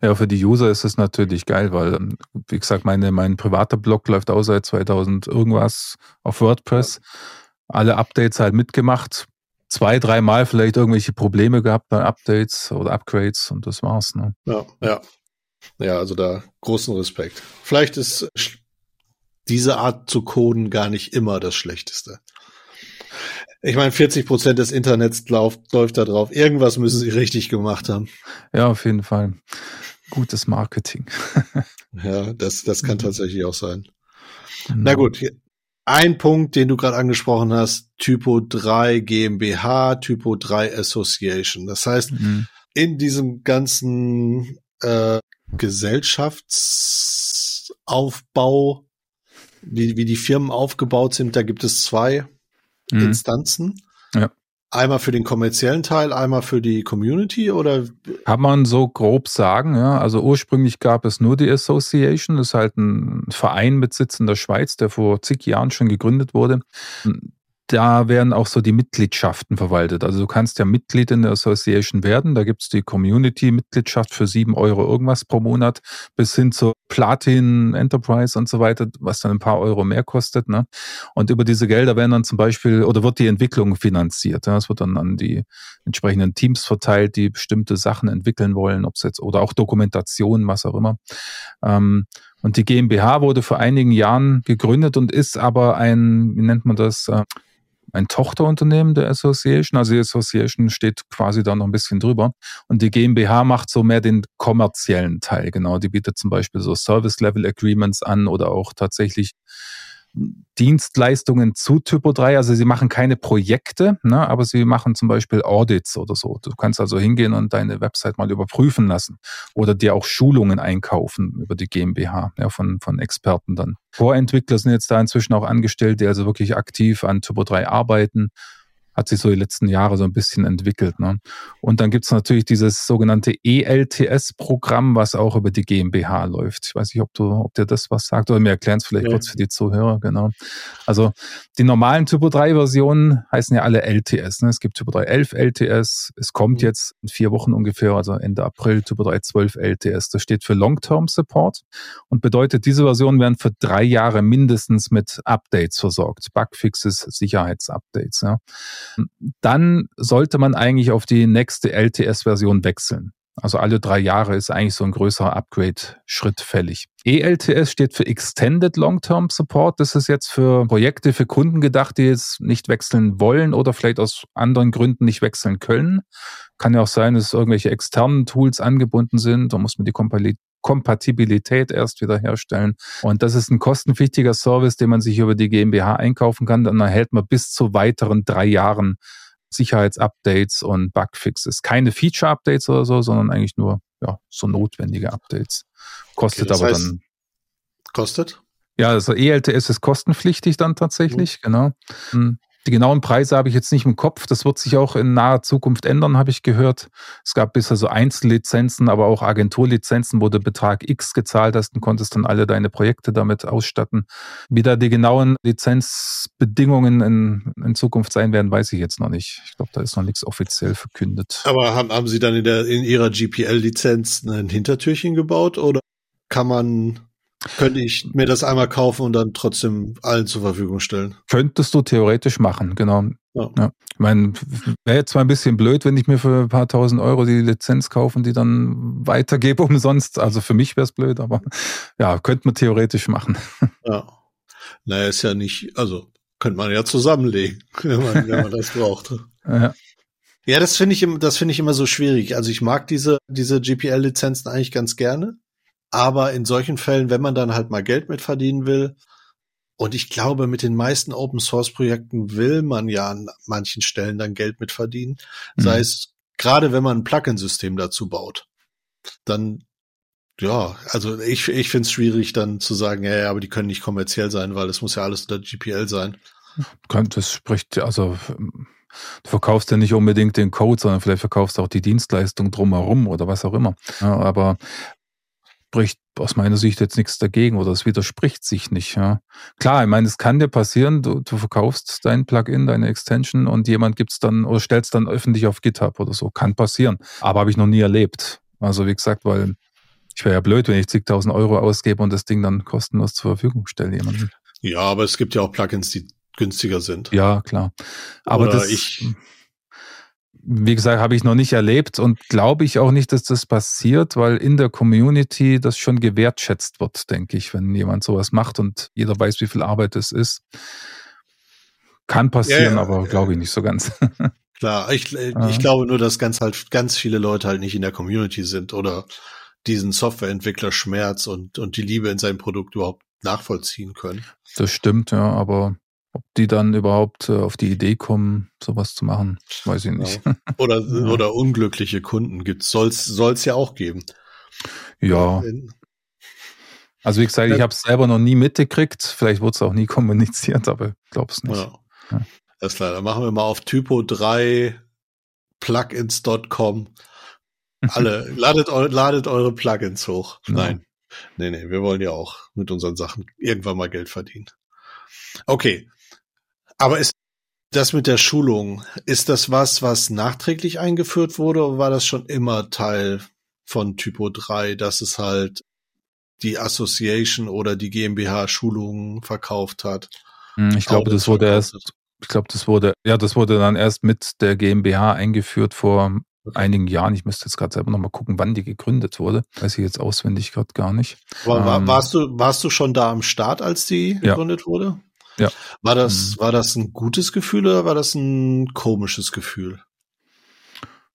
ja, für die User ist es natürlich geil, weil, wie gesagt, meine, mein privater Blog läuft auch seit 2000 irgendwas auf WordPress. Alle Updates halt mitgemacht. Zwei, dreimal vielleicht irgendwelche Probleme gehabt bei Updates oder Upgrades und das war's. Ne? Ja, ja. Ja, also da großen Respekt. Vielleicht ist diese Art zu coden gar nicht immer das Schlechteste. Ich meine, 40 Prozent des Internets läuft, läuft da drauf. Irgendwas müssen sie richtig gemacht haben. Ja, auf jeden Fall. Gutes Marketing. ja, das, das kann mhm. tatsächlich auch sein. Genau. Na gut, ein Punkt, den du gerade angesprochen hast, Typo 3 GmbH, Typo 3 Association. Das heißt, mhm. in diesem ganzen äh, Gesellschaftsaufbau, wie, wie die Firmen aufgebaut sind, da gibt es zwei mhm. Instanzen. Einmal für den kommerziellen Teil, einmal für die Community oder? Kann man so grob sagen, ja. Also ursprünglich gab es nur die Association, das ist halt ein Verein mit Sitz in der Schweiz, der vor zig Jahren schon gegründet wurde da werden auch so die Mitgliedschaften verwaltet. Also du kannst ja Mitglied in der Association werden. Da gibt's die Community-Mitgliedschaft für sieben Euro irgendwas pro Monat bis hin zur Platin Enterprise und so weiter, was dann ein paar Euro mehr kostet. Ne? Und über diese Gelder werden dann zum Beispiel oder wird die Entwicklung finanziert. Ja? Es wird dann an die entsprechenden Teams verteilt, die bestimmte Sachen entwickeln wollen, ob es jetzt oder auch Dokumentation, was auch immer. Ähm, und die GmbH wurde vor einigen Jahren gegründet und ist aber ein, wie nennt man das, äh, ein Tochterunternehmen der Association. Also die Association steht quasi da noch ein bisschen drüber. Und die GmbH macht so mehr den kommerziellen Teil. Genau, die bietet zum Beispiel so Service Level Agreements an oder auch tatsächlich Dienstleistungen zu Typo 3. Also sie machen keine Projekte, ne, aber sie machen zum Beispiel Audits oder so. Du kannst also hingehen und deine Website mal überprüfen lassen oder dir auch Schulungen einkaufen über die GmbH ja, von, von Experten dann. Vorentwickler sind jetzt da inzwischen auch angestellt, die also wirklich aktiv an Typo 3 arbeiten. Hat sich so die letzten Jahre so ein bisschen entwickelt. Ne? Und dann gibt's natürlich dieses sogenannte ELTS-Programm, was auch über die GmbH läuft. Ich weiß nicht, ob du, ob dir das was sagt, oder mir erklären es vielleicht ja. kurz für die Zuhörer, genau. Also die normalen Typo 3-Versionen heißen ja alle LTS. Ne? Es gibt Typo 3 11 LTS, es kommt mhm. jetzt in vier Wochen ungefähr, also Ende April, Typo 3 12 LTS. Das steht für Long-Term Support und bedeutet, diese Versionen werden für drei Jahre mindestens mit Updates versorgt. Bugfixes, Sicherheitsupdates. Ja dann sollte man eigentlich auf die nächste LTS-Version wechseln. Also alle drei Jahre ist eigentlich so ein größerer Upgrade-Schritt fällig. ELTS steht für Extended Long-Term Support. Das ist jetzt für Projekte, für Kunden gedacht, die jetzt nicht wechseln wollen oder vielleicht aus anderen Gründen nicht wechseln können. Kann ja auch sein, dass irgendwelche externen Tools angebunden sind. Da muss man die Kompatibilität erst wieder herstellen. Und das ist ein kostenpflichtiger Service, den man sich über die GmbH einkaufen kann. Dann erhält man bis zu weiteren drei Jahren Sicherheitsupdates und Bugfixes. Keine Feature-Updates oder so, sondern eigentlich nur ja, so notwendige Updates. Kostet okay, aber heißt, dann. Kostet? Ja, also ELTS ist kostenpflichtig dann tatsächlich, mhm. genau. Die genauen Preise habe ich jetzt nicht im Kopf. Das wird sich auch in naher Zukunft ändern, habe ich gehört. Es gab bisher so Einzellizenzen, aber auch Agenturlizenzen, wo du Betrag X gezahlt hast und konntest dann alle deine Projekte damit ausstatten. Wie da die genauen Lizenzbedingungen in, in Zukunft sein werden, weiß ich jetzt noch nicht. Ich glaube, da ist noch nichts offiziell verkündet. Aber haben, haben Sie dann in, der, in Ihrer GPL-Lizenz ein Hintertürchen gebaut oder kann man könnte ich mir das einmal kaufen und dann trotzdem allen zur Verfügung stellen. Könntest du theoretisch machen, genau. Ja. ja. Ich meine, wäre jetzt zwar ein bisschen blöd, wenn ich mir für ein paar tausend Euro die Lizenz kaufe und die dann weitergebe umsonst. Also für mich wäre es blöd, aber ja, könnte man theoretisch machen. Ja. Naja, ist ja nicht, also könnte man ja zusammenlegen, wenn man, wenn man das braucht. Ja. Ja, das finde ich, das finde ich immer so schwierig. Also ich mag diese, diese GPL-Lizenzen eigentlich ganz gerne. Aber in solchen Fällen, wenn man dann halt mal Geld mit verdienen will, und ich glaube, mit den meisten Open Source Projekten will man ja an manchen Stellen dann Geld mit verdienen. Mhm. Sei es gerade, wenn man ein Plugin-System dazu baut. Dann, ja, also ich, ich finde es schwierig dann zu sagen, ja, ja, aber die können nicht kommerziell sein, weil es muss ja alles unter GPL sein. Das spricht, also Du verkaufst ja nicht unbedingt den Code, sondern vielleicht verkaufst du auch die Dienstleistung drumherum oder was auch immer. Ja, aber spricht aus meiner Sicht jetzt nichts dagegen oder es widerspricht sich nicht. Ja. Klar, ich meine, es kann dir passieren, du, du verkaufst dein Plugin, deine Extension und jemand gibt's dann oder stellst dann öffentlich auf GitHub oder so. Kann passieren. Aber habe ich noch nie erlebt. Also wie gesagt, weil ich wäre ja blöd, wenn ich zigtausend Euro ausgebe und das Ding dann kostenlos zur Verfügung stelle jemandem. Ja, aber es gibt ja auch Plugins, die günstiger sind. Ja, klar. Aber Oder das, ich wie gesagt, habe ich noch nicht erlebt und glaube ich auch nicht, dass das passiert, weil in der Community das schon gewertschätzt wird, denke ich, wenn jemand sowas macht und jeder weiß, wie viel Arbeit es ist. Kann passieren, ja, ja, aber glaube ich nicht so ganz. Klar, ich, ich glaube nur, dass ganz halt ganz viele Leute halt nicht in der Community sind oder diesen Softwareentwickler Schmerz und, und die Liebe in sein Produkt überhaupt nachvollziehen können. Das stimmt, ja, aber ob die dann überhaupt äh, auf die Idee kommen, sowas zu machen, weiß ich nicht. Ja. Oder, ja. oder unglückliche Kunden gibt's, soll's, soll's ja auch geben. Ja. Also wie gesagt, ich habe es selber noch nie mitgekriegt. Vielleicht wurde es auch nie kommuniziert, aber ich glaube es nicht. Ja. ja. Alles klar, dann machen wir mal auf Typo 3 plugins.com. Alle, ladet, ladet eure Plugins hoch. Nein. Nee, nee, wir wollen ja auch mit unseren Sachen irgendwann mal Geld verdienen. Okay, aber ist das mit der Schulung, ist das was, was nachträglich eingeführt wurde oder war das schon immer Teil von Typo 3, dass es halt die Association oder die GmbH Schulungen verkauft hat? Hm, ich glaube, das wurde erst, ich glaube, das wurde, ja, das wurde dann erst mit der GmbH eingeführt vor einigen Jahren. Ich müsste jetzt gerade selber nochmal gucken, wann die gegründet wurde. Weiß ich jetzt auswendig gerade gar nicht. War, ähm, warst du, warst du schon da am Start, als die ja. gegründet wurde? Ja. War das, mhm. war das ein gutes Gefühl oder war das ein komisches Gefühl?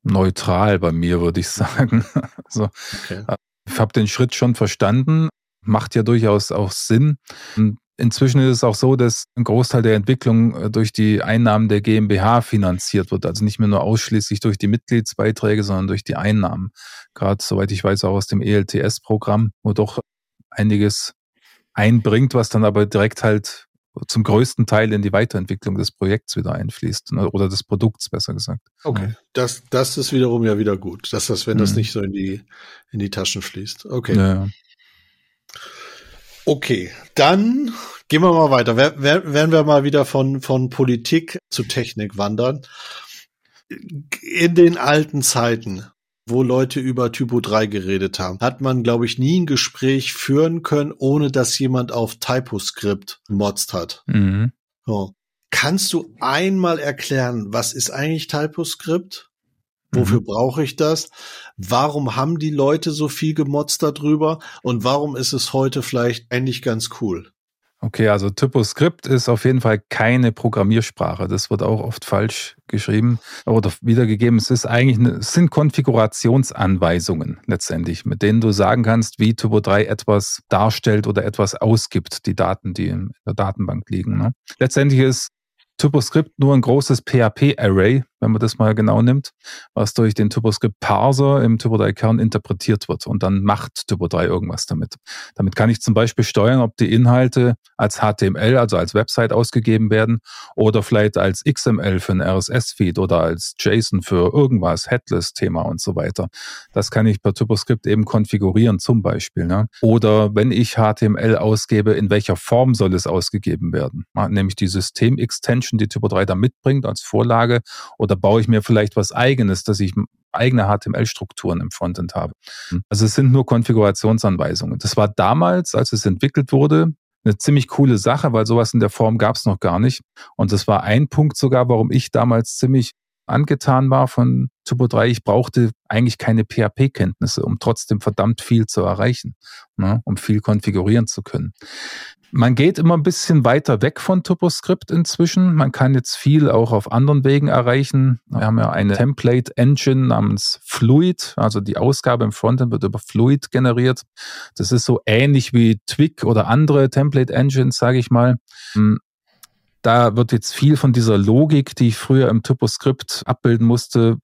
Neutral bei mir, würde ich sagen. Also, okay. Äh, ich habe den Schritt schon verstanden, macht ja durchaus auch Sinn. Inzwischen ist es auch so, dass ein Großteil der Entwicklung äh, durch die Einnahmen der GmbH finanziert wird. Also nicht mehr nur ausschließlich durch die Mitgliedsbeiträge, sondern durch die Einnahmen. Gerade, soweit ich weiß, auch aus dem ELTS-Programm, wo doch einiges einbringt, was dann aber direkt halt zum größten Teil in die Weiterentwicklung des Projekts wieder einfließt ne, oder des Produkts besser gesagt. Okay, das das ist wiederum ja wieder gut, dass das, wenn mhm. das nicht so in die in die Taschen fließt. Okay. Ja. Okay, dann gehen wir mal weiter. Werden wir mal wieder von von Politik zu Technik wandern. In den alten Zeiten wo Leute über Typo 3 geredet haben, hat man, glaube ich, nie ein Gespräch führen können, ohne dass jemand auf TypoScript gemotzt hat. Mhm. So. Kannst du einmal erklären, was ist eigentlich TypoScript? Wofür mhm. brauche ich das? Warum haben die Leute so viel gemotzt darüber? Und warum ist es heute vielleicht eigentlich ganz cool? Okay, also TypoScript ist auf jeden Fall keine Programmiersprache. Das wird auch oft falsch geschrieben oder wiedergegeben. Es ist eigentlich eine, sind Konfigurationsanweisungen letztendlich, mit denen du sagen kannst, wie Typo 3 etwas darstellt oder etwas ausgibt, die Daten, die in der Datenbank liegen. Ne? Letztendlich ist TypoScript nur ein großes PHP-Array, wenn man das mal genau nimmt, was durch den TurboScript-Parser im Turbo 3-Kern interpretiert wird und dann macht Turbo 3 irgendwas damit. Damit kann ich zum Beispiel steuern, ob die Inhalte als HTML, also als Website ausgegeben werden oder vielleicht als XML für ein RSS-Feed oder als JSON für irgendwas, Headless-Thema und so weiter. Das kann ich per TurboScript eben konfigurieren zum Beispiel. Ne? Oder wenn ich HTML ausgebe, in welcher Form soll es ausgegeben werden? Nämlich die System-Extension, die Turbo 3 da mitbringt als Vorlage oder baue ich mir vielleicht was eigenes, dass ich eigene HTML-Strukturen im Frontend habe. Hm. Also es sind nur Konfigurationsanweisungen. Das war damals, als es entwickelt wurde, eine ziemlich coole Sache, weil sowas in der Form gab es noch gar nicht. Und das war ein Punkt sogar, warum ich damals ziemlich angetan war von Typo 3. Ich brauchte eigentlich keine PHP-Kenntnisse, um trotzdem verdammt viel zu erreichen, ne, um viel konfigurieren zu können. Man geht immer ein bisschen weiter weg von TurboScript inzwischen. Man kann jetzt viel auch auf anderen Wegen erreichen. Wir haben ja eine Template Engine namens Fluid, also die Ausgabe im Frontend wird über Fluid generiert. Das ist so ähnlich wie Twig oder andere Template Engines, sage ich mal. Da wird jetzt viel von dieser Logik, die ich früher im TurboScript abbilden musste,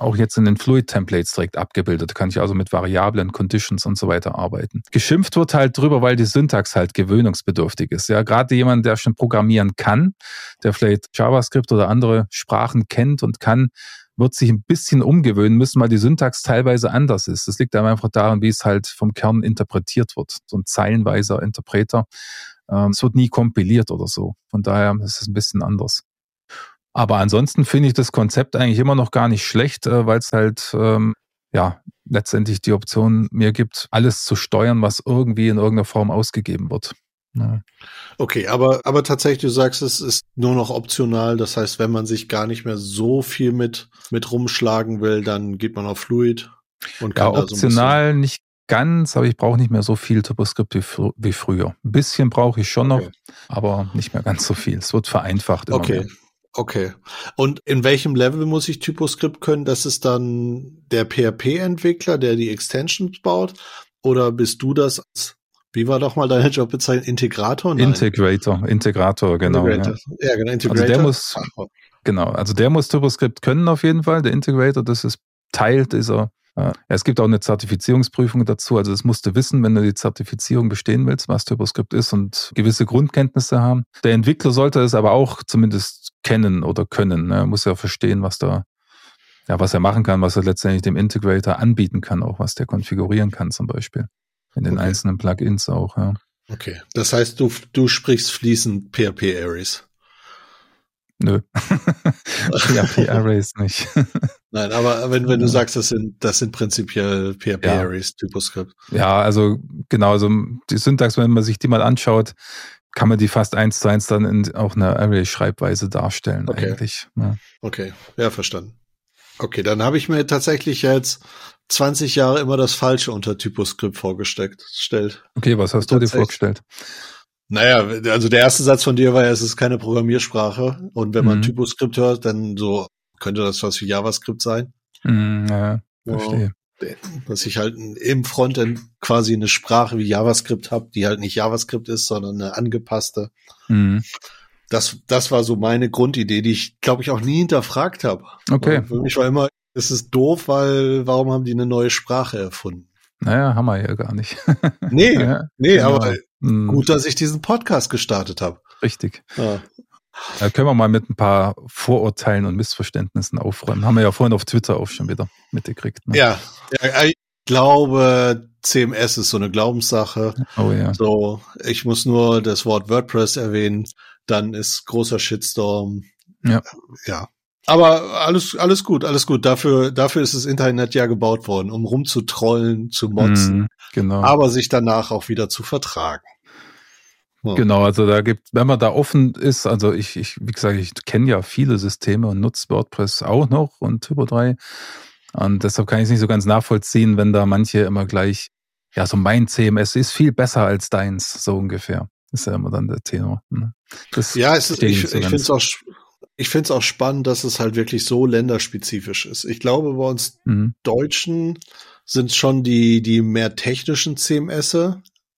auch jetzt in den Fluid-Templates direkt abgebildet. Da kann ich also mit Variablen, Conditions und so weiter arbeiten. Geschimpft wird halt drüber, weil die Syntax halt gewöhnungsbedürftig ist. Ja, gerade jemand, der schon programmieren kann, der vielleicht JavaScript oder andere Sprachen kennt und kann, wird sich ein bisschen umgewöhnen müssen, weil die Syntax teilweise anders ist. Das liegt einfach daran, wie es halt vom Kern interpretiert wird. So ein zeilenweiser Interpreter. Ähm, es wird nie kompiliert oder so. Von daher ist es ein bisschen anders. Aber ansonsten finde ich das Konzept eigentlich immer noch gar nicht schlecht, äh, weil es halt ähm, ja letztendlich die Option mir gibt, alles zu steuern, was irgendwie in irgendeiner Form ausgegeben wird. Ja. Okay, aber, aber tatsächlich, du sagst, es ist nur noch optional. Das heißt, wenn man sich gar nicht mehr so viel mit, mit rumschlagen will, dann geht man auf Fluid und kann ja, optional so nicht ganz, aber ich brauche nicht mehr so viel TurboScript wie, wie früher. Ein bisschen brauche ich schon okay. noch, aber nicht mehr ganz so viel. Es wird vereinfacht. okay. Mehr. Okay. Und in welchem Level muss ich TypoScript können? Das ist dann der PHP-Entwickler, der die Extensions baut? Oder bist du das als, wie war doch mal deine Jobbezeichnung? Integrator? Nein. Integrator, Integrator, genau. Integrator. Ja. ja. genau, Integrator. Also der muss, genau, also der muss TypoScript können auf jeden Fall. Der Integrator, das ist Teil dieser ja, es gibt auch eine Zertifizierungsprüfung dazu. Also das musst du wissen, wenn du die Zertifizierung bestehen willst, was TurboScript ist und gewisse Grundkenntnisse haben. Der Entwickler sollte es aber auch zumindest kennen oder können. Ne? Er muss ja verstehen, was da, ja, was er machen kann, was er letztendlich dem Integrator anbieten kann, auch was der konfigurieren kann zum Beispiel. In den okay. einzelnen Plugins auch, ja. Okay. Das heißt, du, du sprichst fließend PHP Areas. Nö. PHP-Arrays nicht. Nein, aber wenn, wenn du sagst, das sind, das sind prinzipiell PHP-Arrays, ja. TypoScript. Ja, also genau, also die Syntax, wenn man sich die mal anschaut, kann man die fast eins zu eins dann in auch einer Array-Schreibweise darstellen okay. eigentlich. Ja. Okay, ja, verstanden. Okay, dann habe ich mir tatsächlich jetzt 20 Jahre immer das Falsche unter TypoScript vorgestellt. Okay, was hast du dir vorgestellt? Naja, also der erste Satz von dir war ja, es ist keine Programmiersprache. Und wenn man mhm. TypoScript hört, dann so könnte das was wie JavaScript sein. Mhm, ja, verstehe. Dass ich halt im Frontend quasi eine Sprache wie JavaScript habe, die halt nicht JavaScript ist, sondern eine angepasste. Mhm. Das, das war so meine Grundidee, die ich, glaube ich, auch nie hinterfragt habe. Okay. Für mich war immer, es ist doof, weil warum haben die eine neue Sprache erfunden? Naja, haben wir ja gar nicht. nee, ja, nee, genau. aber Mhm. Gut, dass ich diesen Podcast gestartet habe. Richtig. Ja. Da können wir mal mit ein paar Vorurteilen und Missverständnissen aufräumen. Haben wir ja vorhin auf Twitter auch schon wieder mitgekriegt. Ne? Ja, ja, ich glaube, CMS ist so eine Glaubenssache. Oh ja. So, ich muss nur das Wort WordPress erwähnen, dann ist großer Shitstorm. Ja. Ja. Aber alles, alles gut, alles gut. Dafür, dafür ist das Internet ja gebaut worden, um rumzutrollen, zu motzen. Mm, genau. Aber sich danach auch wieder zu vertragen. Ja. Genau, also da gibt, wenn man da offen ist, also ich, ich wie gesagt, ich kenne ja viele Systeme und nutze WordPress auch noch und Typo 3. Und deshalb kann ich es nicht so ganz nachvollziehen, wenn da manche immer gleich, ja, so mein CMS ist viel besser als deins, so ungefähr. Ist ja immer dann der Tenor. Ne? Ja, es ist, ich, so ich finde es auch, ich finde es auch spannend, dass es halt wirklich so länderspezifisch ist. Ich glaube, bei uns mhm. Deutschen sind schon die, die mehr technischen CMS,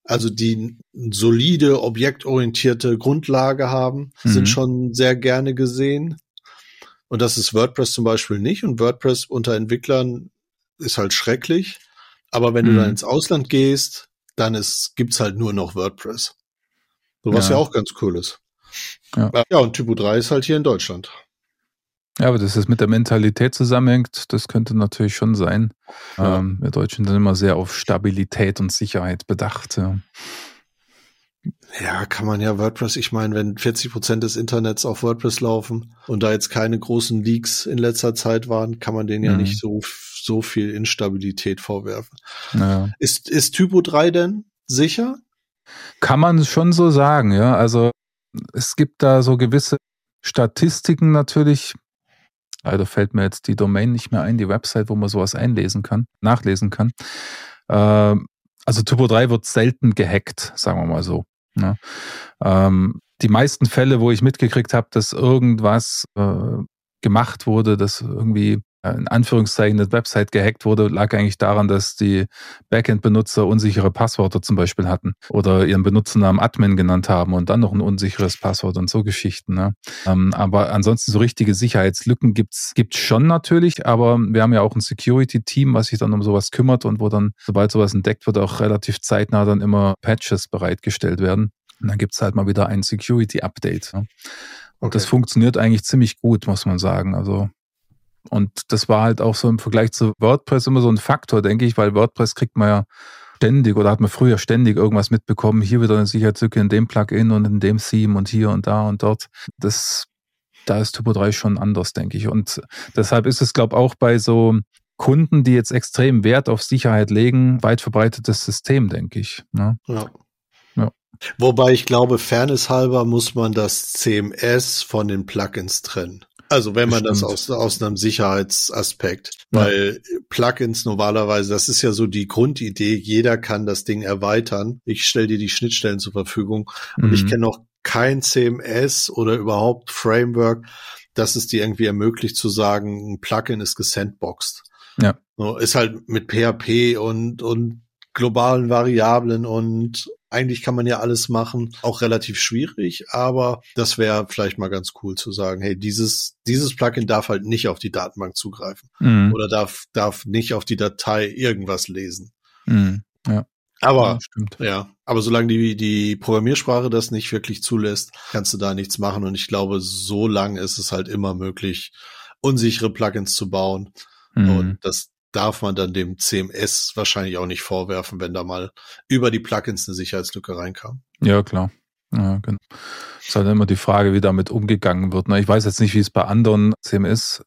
also die solide, objektorientierte Grundlage haben, mhm. sind schon sehr gerne gesehen. Und das ist WordPress zum Beispiel nicht. Und WordPress unter Entwicklern ist halt schrecklich. Aber wenn mhm. du dann ins Ausland gehst, dann ist, gibt's halt nur noch WordPress. So was ja. ja auch ganz cool ist. Ja. ja, und Typo 3 ist halt hier in Deutschland. Ja, aber dass es mit der Mentalität zusammenhängt, das könnte natürlich schon sein. Ja. Ähm, wir Deutschen sind immer sehr auf Stabilität und Sicherheit bedacht. Ja. Ja, kann man ja WordPress, ich meine, wenn 40 Prozent des Internets auf WordPress laufen und da jetzt keine großen Leaks in letzter Zeit waren, kann man denen ja mhm. nicht so, so viel Instabilität vorwerfen. Ja. Ist, ist Typo 3 denn sicher? Kann man schon so sagen, ja. Also es gibt da so gewisse Statistiken natürlich. Leider fällt mir jetzt die Domain nicht mehr ein, die Website, wo man sowas einlesen kann, nachlesen kann. Ähm, also Typo 3 wird selten gehackt, sagen wir mal so. Ne? Ähm, die meisten Fälle, wo ich mitgekriegt habe, dass irgendwas äh, gemacht wurde, dass irgendwie in Anführungszeichen eine Website gehackt wurde, lag eigentlich daran, dass die Backend-Benutzer unsichere Passwörter zum Beispiel hatten oder ihren Benutzernamen Admin genannt haben und dann noch ein unsicheres Passwort und so Geschichten. Ne? Ähm, aber ansonsten so richtige Sicherheitslücken gibt's gibt's schon natürlich, aber wir haben ja auch ein Security-Team, was sich dann um sowas kümmert und wo dann, sobald sowas entdeckt wird, auch relativ zeitnah dann immer Patches bereitgestellt werden. Und dann gibt's halt mal wieder ein Security-Update. Ne? Und okay. das funktioniert eigentlich ziemlich gut, muss man sagen. Also und das war halt auch so im Vergleich zu WordPress immer so ein Faktor, denke ich, weil WordPress kriegt man ja ständig oder hat man früher ständig irgendwas mitbekommen, hier wieder eine Sicherheitslücke in dem Plugin und in dem Theme und hier und da und dort. Das, da ist Typo 3 schon anders, denke ich. Und deshalb ist es, glaube ich, auch bei so Kunden, die jetzt extrem Wert auf Sicherheit legen, weit verbreitetes System, denke ich. Ne? Ja. ja. Wobei ich glaube, fairnesshalber muss man das CMS von den Plugins trennen. Also wenn man Bestimmt. das aus, aus einem Sicherheitsaspekt, ja. weil Plugins normalerweise, das ist ja so die Grundidee, jeder kann das Ding erweitern. Ich stelle dir die Schnittstellen zur Verfügung und mhm. ich kenne noch kein CMS oder überhaupt Framework, das es dir irgendwie ermöglicht zu sagen, ein Plugin ist gesandboxed. Ja. Ist halt mit PHP und, und globalen Variablen und eigentlich kann man ja alles machen, auch relativ schwierig, aber das wäre vielleicht mal ganz cool zu sagen, hey, dieses, dieses Plugin darf halt nicht auf die Datenbank zugreifen mhm. oder darf, darf nicht auf die Datei irgendwas lesen. Mhm. Ja. Aber, ja, ja, aber solange die, die Programmiersprache das nicht wirklich zulässt, kannst du da nichts machen. Und ich glaube, so lang ist es halt immer möglich, unsichere Plugins zu bauen. Mhm. Und das, darf man dann dem CMS wahrscheinlich auch nicht vorwerfen, wenn da mal über die Plugins eine Sicherheitslücke reinkam. Ja, klar. Ja, genau. Es ist halt immer die Frage, wie damit umgegangen wird. Ne? Ich weiß jetzt nicht, wie es bei anderen CMS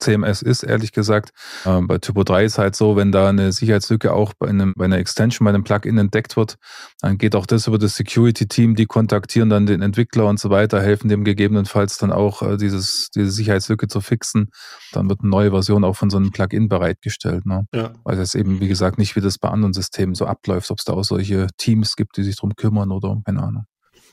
CMS ist, ehrlich gesagt. Ähm, bei Typo 3 ist halt so, wenn da eine Sicherheitslücke auch bei, einem, bei einer Extension, bei einem Plugin entdeckt wird, dann geht auch das über das Security-Team, die kontaktieren dann den Entwickler und so weiter, helfen dem gegebenenfalls dann auch, äh, dieses, diese Sicherheitslücke zu fixen. Dann wird eine neue Version auch von so einem Plugin bereitgestellt. Ne? Ja. Weil es eben, wie gesagt, nicht wie das bei anderen Systemen so abläuft, ob es da auch solche Teams gibt, die sich drum kümmern oder keine Ahnung.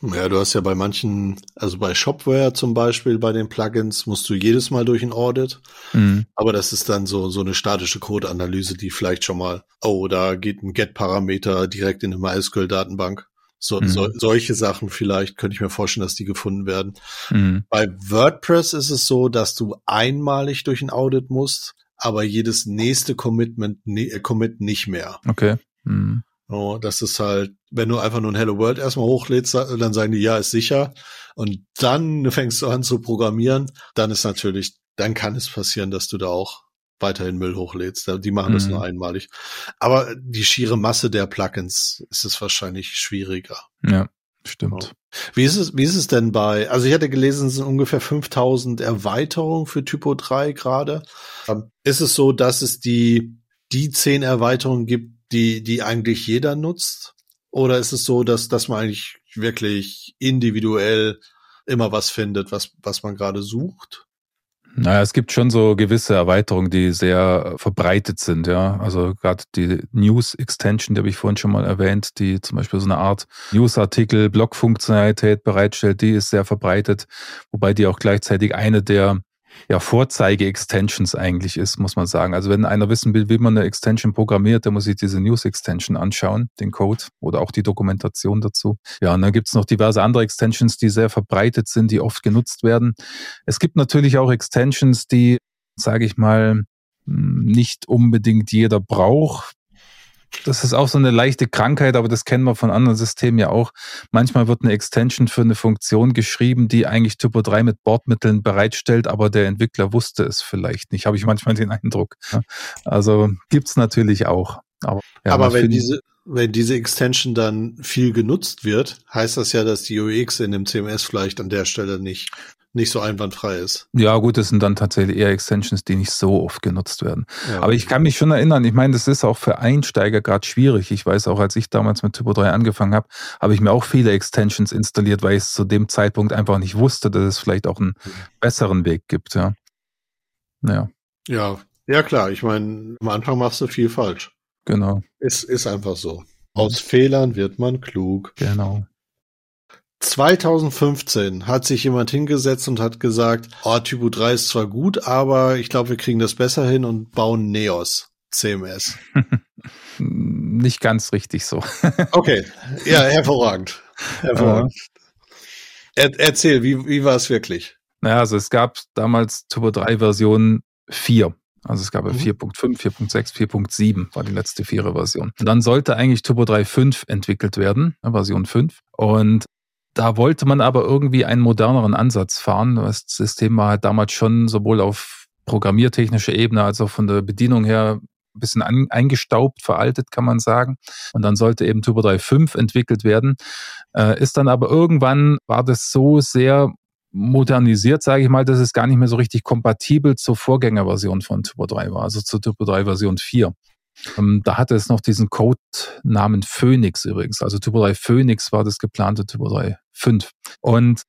Ja, du hast ja bei manchen, also bei Shopware zum Beispiel, bei den Plugins musst du jedes Mal durch ein Audit. Mhm. Aber das ist dann so, so eine statische Code-Analyse, die vielleicht schon mal, oh, da geht ein Get-Parameter direkt in eine MySQL-Datenbank. So, mhm. so, solche Sachen vielleicht könnte ich mir vorstellen, dass die gefunden werden. Mhm. Bei WordPress ist es so, dass du einmalig durch ein Audit musst, aber jedes nächste Commitment, ne, Commit nicht mehr. Okay. Oh, das ist halt, wenn du einfach nur ein Hello World erstmal hochlädst, dann sagen die, ja, ist sicher. Und dann fängst du an zu programmieren, dann ist natürlich, dann kann es passieren, dass du da auch weiterhin Müll hochlädst. Die machen das mhm. nur einmalig. Aber die schiere Masse der Plugins ist es wahrscheinlich schwieriger. Ja, stimmt. Wie ist es, wie ist es denn bei, also ich hatte gelesen, es sind ungefähr 5000 Erweiterungen für Typo 3 gerade. Ähm, ist es so, dass es die, die zehn Erweiterungen gibt, die, die eigentlich jeder nutzt? Oder ist es so, dass, dass man eigentlich wirklich individuell immer was findet, was, was man gerade sucht? Naja, es gibt schon so gewisse Erweiterungen, die sehr verbreitet sind, ja. Also gerade die News Extension, die habe ich vorhin schon mal erwähnt, die zum Beispiel so eine Art News-Artikel, Blog-Funktionalität bereitstellt, die ist sehr verbreitet, wobei die auch gleichzeitig eine der ja, Vorzeige-Extensions eigentlich ist, muss man sagen. Also wenn einer wissen will, wie man eine Extension programmiert, dann muss sich diese News-Extension anschauen, den Code oder auch die Dokumentation dazu. Ja, und dann gibt es noch diverse andere Extensions, die sehr verbreitet sind, die oft genutzt werden. Es gibt natürlich auch Extensions, die, sage ich mal, hm, nicht unbedingt jeder braucht, das ist auch so eine leichte Krankheit, aber das kennen wir von anderen Systemen ja auch. Manchmal wird eine Extension für eine Funktion geschrieben, die eigentlich Typo 3 mit Bordmitteln bereitstellt, aber der Entwickler wusste es vielleicht nicht, habe ich manchmal den Eindruck. Also gibt's natürlich auch. Aber, ja, aber wenn diese, wenn diese Extension dann viel genutzt wird, heißt das ja, dass die UX in dem CMS vielleicht an der Stelle nicht nicht so einwandfrei ist. Ja, gut, das sind dann tatsächlich eher Extensions, die nicht so oft genutzt werden. Ja. Aber ich kann mich schon erinnern, ich meine, das ist auch für Einsteiger gerade schwierig. Ich weiß auch, als ich damals mit Typo 3 angefangen habe, habe ich mir auch viele Extensions installiert, weil ich es zu dem Zeitpunkt einfach nicht wusste, dass es vielleicht auch einen mhm. besseren Weg gibt, ja. Ja. Ja, ja klar. Ich meine, am Anfang machst du viel falsch. Genau. Ist, ist einfach so. Aus Fehlern wird man klug. Genau. 2015 hat sich jemand hingesetzt und hat gesagt, oh, Typo 3 ist zwar gut, aber ich glaube, wir kriegen das besser hin und bauen Neos CMS. Nicht ganz richtig so. okay, ja, hervorragend. hervorragend. Er, erzähl, wie, wie war es wirklich? Naja, also es gab damals Turbo 3 Version 4. Also es gab ja 4.5, 4.6, 4.7 war die letzte vierer Version. Und dann sollte eigentlich Turbo 3.5 entwickelt werden, Version 5. Und da wollte man aber irgendwie einen moderneren Ansatz fahren. Das System war halt damals schon sowohl auf programmiertechnischer Ebene als auch von der Bedienung her ein bisschen an, eingestaubt, veraltet, kann man sagen. Und dann sollte eben Turbo 3.5 entwickelt werden. Äh, ist dann aber irgendwann, war das so sehr modernisiert, sage ich mal, dass es gar nicht mehr so richtig kompatibel zur Vorgängerversion von Turbo 3 war, also zur Turbo 3 Version 4. Ähm, da hatte es noch diesen Codenamen Phoenix übrigens. Also Typo 3 Phoenix war das geplante Typo 3 5. Und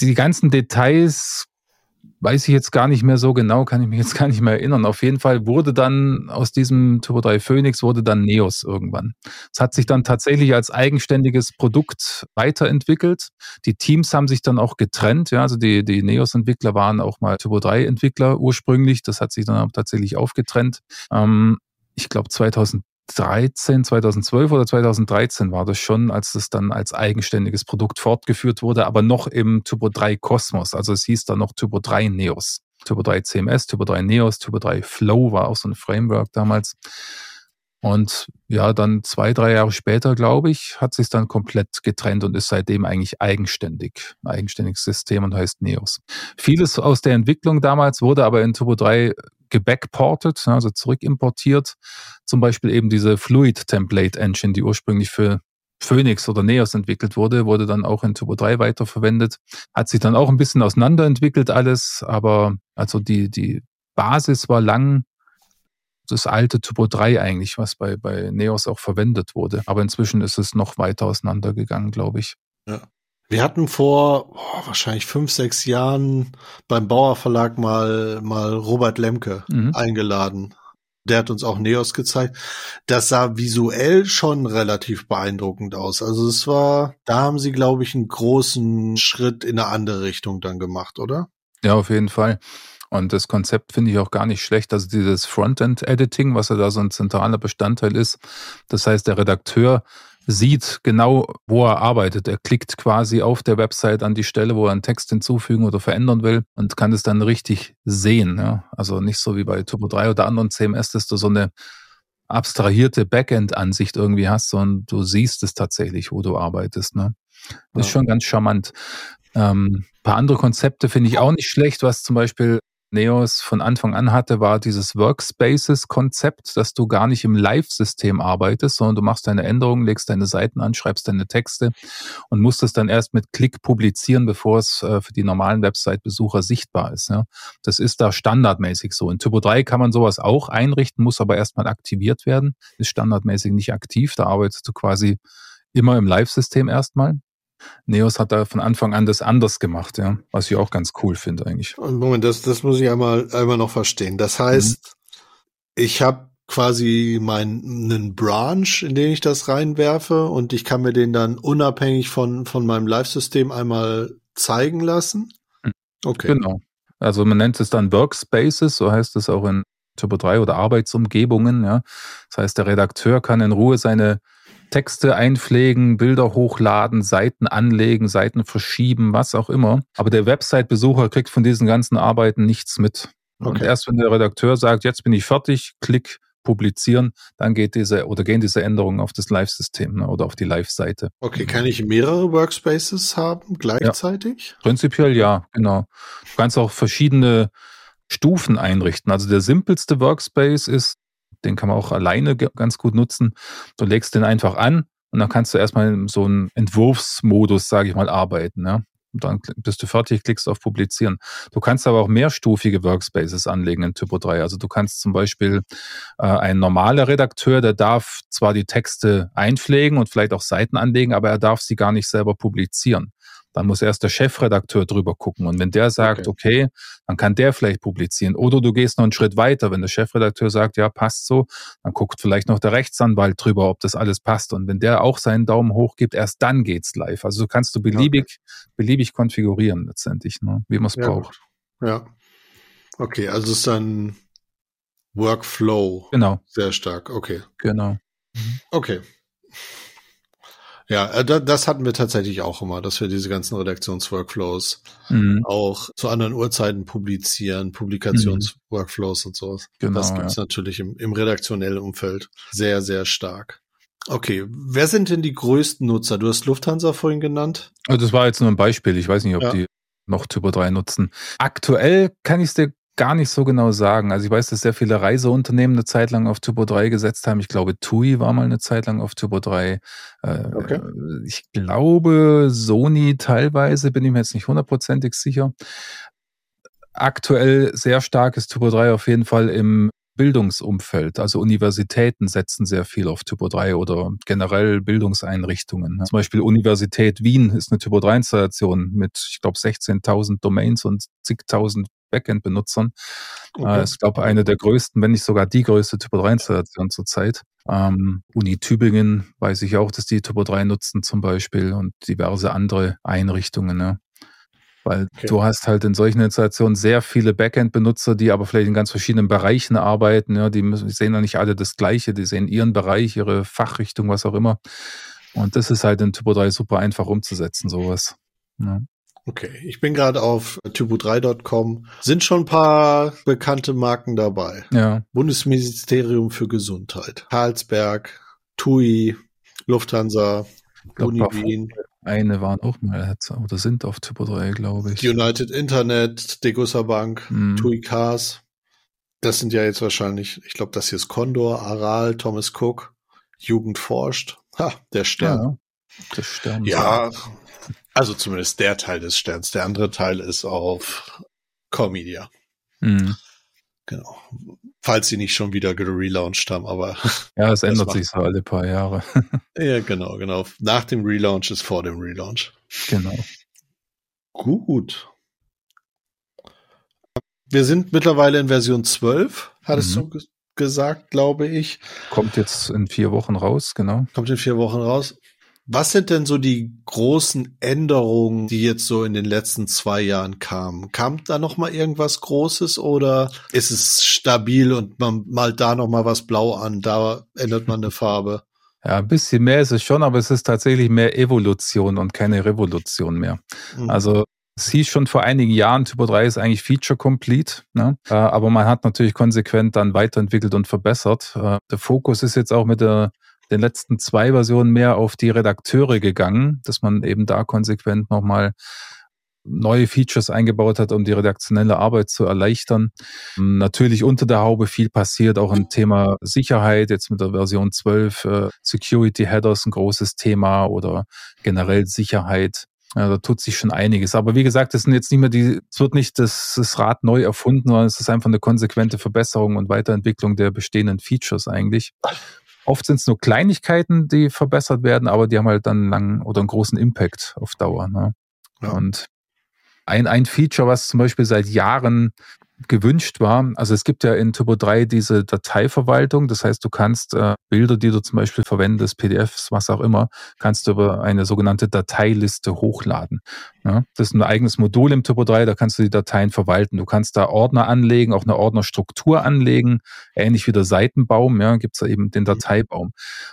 die ganzen Details weiß ich jetzt gar nicht mehr so genau, kann ich mich jetzt gar nicht mehr erinnern. Auf jeden Fall wurde dann aus diesem Turbo 3 Phoenix wurde dann Neos irgendwann. Es hat sich dann tatsächlich als eigenständiges Produkt weiterentwickelt. Die Teams haben sich dann auch getrennt. Ja, also die, die Neos-Entwickler waren auch mal Turbo 3 Entwickler ursprünglich. Das hat sich dann auch tatsächlich aufgetrennt. Ähm, ich glaube 2013, 2012 oder 2013 war das schon, als das dann als eigenständiges Produkt fortgeführt wurde, aber noch im Turbo 3 Cosmos. Also es hieß dann noch Turbo 3 Neos. Turbo 3 CMS, Turbo 3 Neos, Turbo 3 Flow war auch so ein Framework damals. Und ja, dann zwei, drei Jahre später, glaube ich, hat sich dann komplett getrennt und ist seitdem eigentlich eigenständig. Ein eigenständiges System und heißt Neos. Vieles aus der Entwicklung damals wurde aber in Turbo 3 gebackportet, also zurückimportiert. Zum Beispiel eben diese Fluid Template Engine, die ursprünglich für Phoenix oder Neos entwickelt wurde, wurde dann auch in Turbo 3 weiterverwendet. Hat sich dann auch ein bisschen auseinanderentwickelt alles, aber also die, die Basis war lang das alte Turbo 3 eigentlich, was bei, bei Neos auch verwendet wurde. Aber inzwischen ist es noch weiter auseinandergegangen, glaube ich. Ja. Wir hatten vor oh, wahrscheinlich fünf, sechs Jahren beim Bauer Verlag mal, mal Robert Lemke mhm. eingeladen. Der hat uns auch Neos gezeigt. Das sah visuell schon relativ beeindruckend aus. Also es war, da haben sie, glaube ich, einen großen Schritt in eine andere Richtung dann gemacht, oder? Ja, auf jeden Fall. Und das Konzept finde ich auch gar nicht schlecht. Also dieses Frontend-Editing, was ja da so ein zentraler Bestandteil ist. Das heißt, der Redakteur sieht genau, wo er arbeitet. Er klickt quasi auf der Website an die Stelle, wo er einen Text hinzufügen oder verändern will und kann es dann richtig sehen. Ja? Also nicht so wie bei Turbo 3 oder anderen CMS, dass du so eine abstrahierte Backend-Ansicht irgendwie hast, sondern du siehst es tatsächlich, wo du arbeitest. Ne? Das ist schon ganz charmant. Ähm, paar andere Konzepte finde ich auch nicht schlecht, was zum Beispiel Neos von Anfang an hatte, war dieses Workspaces-Konzept, dass du gar nicht im Live-System arbeitest, sondern du machst deine Änderungen, legst deine Seiten an, schreibst deine Texte und musst es dann erst mit Klick publizieren, bevor es äh, für die normalen Website-Besucher sichtbar ist. Das ist da standardmäßig so. In Typo 3 kann man sowas auch einrichten, muss aber erstmal aktiviert werden, ist standardmäßig nicht aktiv. Da arbeitest du quasi immer im Live-System erstmal. Neos hat da von Anfang an das anders gemacht, ja, was ich auch ganz cool finde eigentlich. Moment, das, das muss ich einmal, einmal noch verstehen. Das heißt, mhm. ich habe quasi meinen Branch, in den ich das reinwerfe und ich kann mir den dann unabhängig von, von meinem Live-System einmal zeigen lassen. Hm. Okay. Genau. Also man nennt es dann Workspaces, so heißt es auch in Typo 3 oder Arbeitsumgebungen, ja. Das heißt, der Redakteur kann in Ruhe seine Texte einpflegen, Bilder hochladen, Seiten anlegen, Seiten verschieben, was auch immer. Aber der Website-Besucher kriegt von diesen ganzen Arbeiten nichts mit. Okay. Und erst wenn der Redakteur sagt, jetzt bin ich fertig, klick, publizieren, dann geht diese oder gehen diese Änderungen auf das Live-System ne, oder auf die Live-Seite. Okay, kann ich mehrere Workspaces haben gleichzeitig? Ja. Prinzipiell ja, genau. Du kannst auch verschiedene Stufen einrichten. Also der simpelste Workspace ist den kann man auch alleine ganz gut nutzen. Du legst den einfach an und dann kannst du erstmal in so einem Entwurfsmodus, sage ich mal, arbeiten. Ja? Und dann bist du fertig, klickst auf Publizieren. Du kannst aber auch mehrstufige Workspaces anlegen in Typo 3. Also du kannst zum Beispiel äh, ein normaler Redakteur, der darf zwar die Texte einpflegen und vielleicht auch Seiten anlegen, aber er darf sie gar nicht selber publizieren. Dann muss erst der Chefredakteur drüber gucken. Und wenn der sagt, okay. okay. dann kann der vielleicht publizieren. Oder du gehst noch einen Schritt weiter. Wenn der Chefredakteur sagt, ja, passt so, dann guckt vielleicht noch der Rechtsanwalt drüber, ob das alles passt. Und wenn der auch seinen Daumen hoch gibt, erst dann geht's live. Also kannst du beliebig, okay. beliebig konfigurieren letztendlich, ne? wie man es ja, braucht. Gut. Ja. Okay, also ist dann Workflow. Genau. Sehr stark. Okay. Genau. Okay. Ja, äh, das hatten wir tatsächlich auch immer, dass wir diese ganzen Redaktionsworkflows mhm. auch zu anderen Uhrzeiten publizieren, Publikationsworkflows mhm. und sowas. Genau, das gibt's ja. natürlich im, im redaktionellen Umfeld sehr, sehr stark. Okay, wer sind denn die größten Nutzer? Du hast Lufthansa vorhin genannt. Also das war jetzt nur ein Beispiel. Ich weiß nicht, ob ja. die noch Typo 3 nutzen. Aktuell kann ich es dir gar nicht so genau sagen. Also ich weiß, dass sehr viele Reiseunternehmen eine Zeit lang auf Turbo 3 gesetzt haben. Ich glaube, TUI war mal eine Zeit lang auf Turbo 3. Äh, okay. Ich glaube, Sony teilweise, bin ich mir jetzt nicht hundertprozentig sicher. Aktuell sehr stark ist Turbo 3 auf jeden Fall im Bildungsumfeld. Also Universitäten setzen sehr viel auf Typo 3 oder generell Bildungseinrichtungen. Zum Beispiel Universität Wien ist eine Typo 3 Installation mit, ich glaube, 16.000 Domains und zigtausend Backend-Benutzern. Okay. Äh, ist, glaube eine der größten, wenn nicht sogar die größte Typo 3-Installation zurzeit. Ähm, Uni Tübingen weiß ich auch, dass die Typo 3 nutzen zum Beispiel und diverse andere Einrichtungen. Ne? Weil okay. du hast halt in solchen Installationen sehr viele Backend-Benutzer, die aber vielleicht in ganz verschiedenen Bereichen arbeiten. Ja, die, müssen, sehen ja nicht alle das Gleiche, die sehen ihren Bereich, ihre Fachrichtung, was auch immer. Und das ist halt in Typo 3 super einfach umzusetzen, sowas. Ja. Okay, ich bin gerade auf typo3.com. Sind schon ein paar bekannte Marken dabei. Ja. Bundesministerium für Gesundheit, Karlsberg, TUI, Lufthansa, Uni Wien. Eine waren auch mal oder sind auf Typo 3, glaube ich. United Internet, Degussa Bank, mhm. TUI Cars. Das sind ja jetzt wahrscheinlich, ich glaube, das hier ist Condor, Aral, Thomas Cook, Jugend forscht. Ha, der Stern. Ja, der Stern. Ja, also zumindest der Teil des Sterns. Der andere Teil ist auf Comedia. Mhm. Genau. Falls sie nicht schon wieder gelauncht haben, aber. Ja, es ändert sich so alle paar Jahre. ja, genau, genau. Nach dem Relaunch ist vor dem Relaunch. Genau. Gut. Wir sind mittlerweile in Version 12, hattest mhm. du gesagt, glaube ich. Kommt jetzt in vier Wochen raus, genau. Kommt in vier Wochen raus. Was sind denn so die großen Änderungen, die jetzt so in den letzten zwei Jahren kamen? Kam da noch mal irgendwas Großes oder ist es stabil und man malt da noch mal was blau an, da ändert man eine Farbe? Ja, ein bisschen mehr ist es schon, aber es ist tatsächlich mehr Evolution und keine Revolution mehr. Mhm. Also es hieß schon vor einigen Jahren, Typo 3 ist eigentlich Feature Complete, ne? Äh, aber man hat natürlich konsequent dann weiterentwickelt und verbessert. Äh, der Fokus ist jetzt auch mit der, den letzten zwei Versionen mehr auf die Redakteure gegangen, dass man eben da konsequent nochmal neue Features eingebaut hat, um die redaktionelle Arbeit zu erleichtern. Natürlich unter der Haube viel passiert, auch im Thema Sicherheit, jetzt mit der Version 12, äh, Security Headers ein großes Thema oder generell Sicherheit. Ja, da tut sich schon einiges. Aber wie gesagt, es sind jetzt nicht mehr die, es wird nicht das, das Rad neu erfunden, sondern es ist einfach eine konsequente Verbesserung und Weiterentwicklung der bestehenden Features eigentlich. Oft sind es nur Kleinigkeiten, die verbessert werden, aber die haben halt dann einen langen oder einen großen Impact auf Dauer. Ne? Ja. Und ein, ein Feature, was zum Beispiel seit Jahren gewünscht war. Also es gibt ja in Turbo 3 diese Dateiverwaltung. Das heißt, du kannst äh, Bilder, die du zum Beispiel verwendest, PDFs, was auch immer, kannst du über eine sogenannte Dateiliste hochladen. Ja, das ist ein eigenes Modul im Turbo 3, da kannst du die Dateien verwalten. Du kannst da Ordner anlegen, auch eine Ordnerstruktur anlegen, ähnlich wie der Seitenbaum, ja, gibt es da eben den Dateibaum.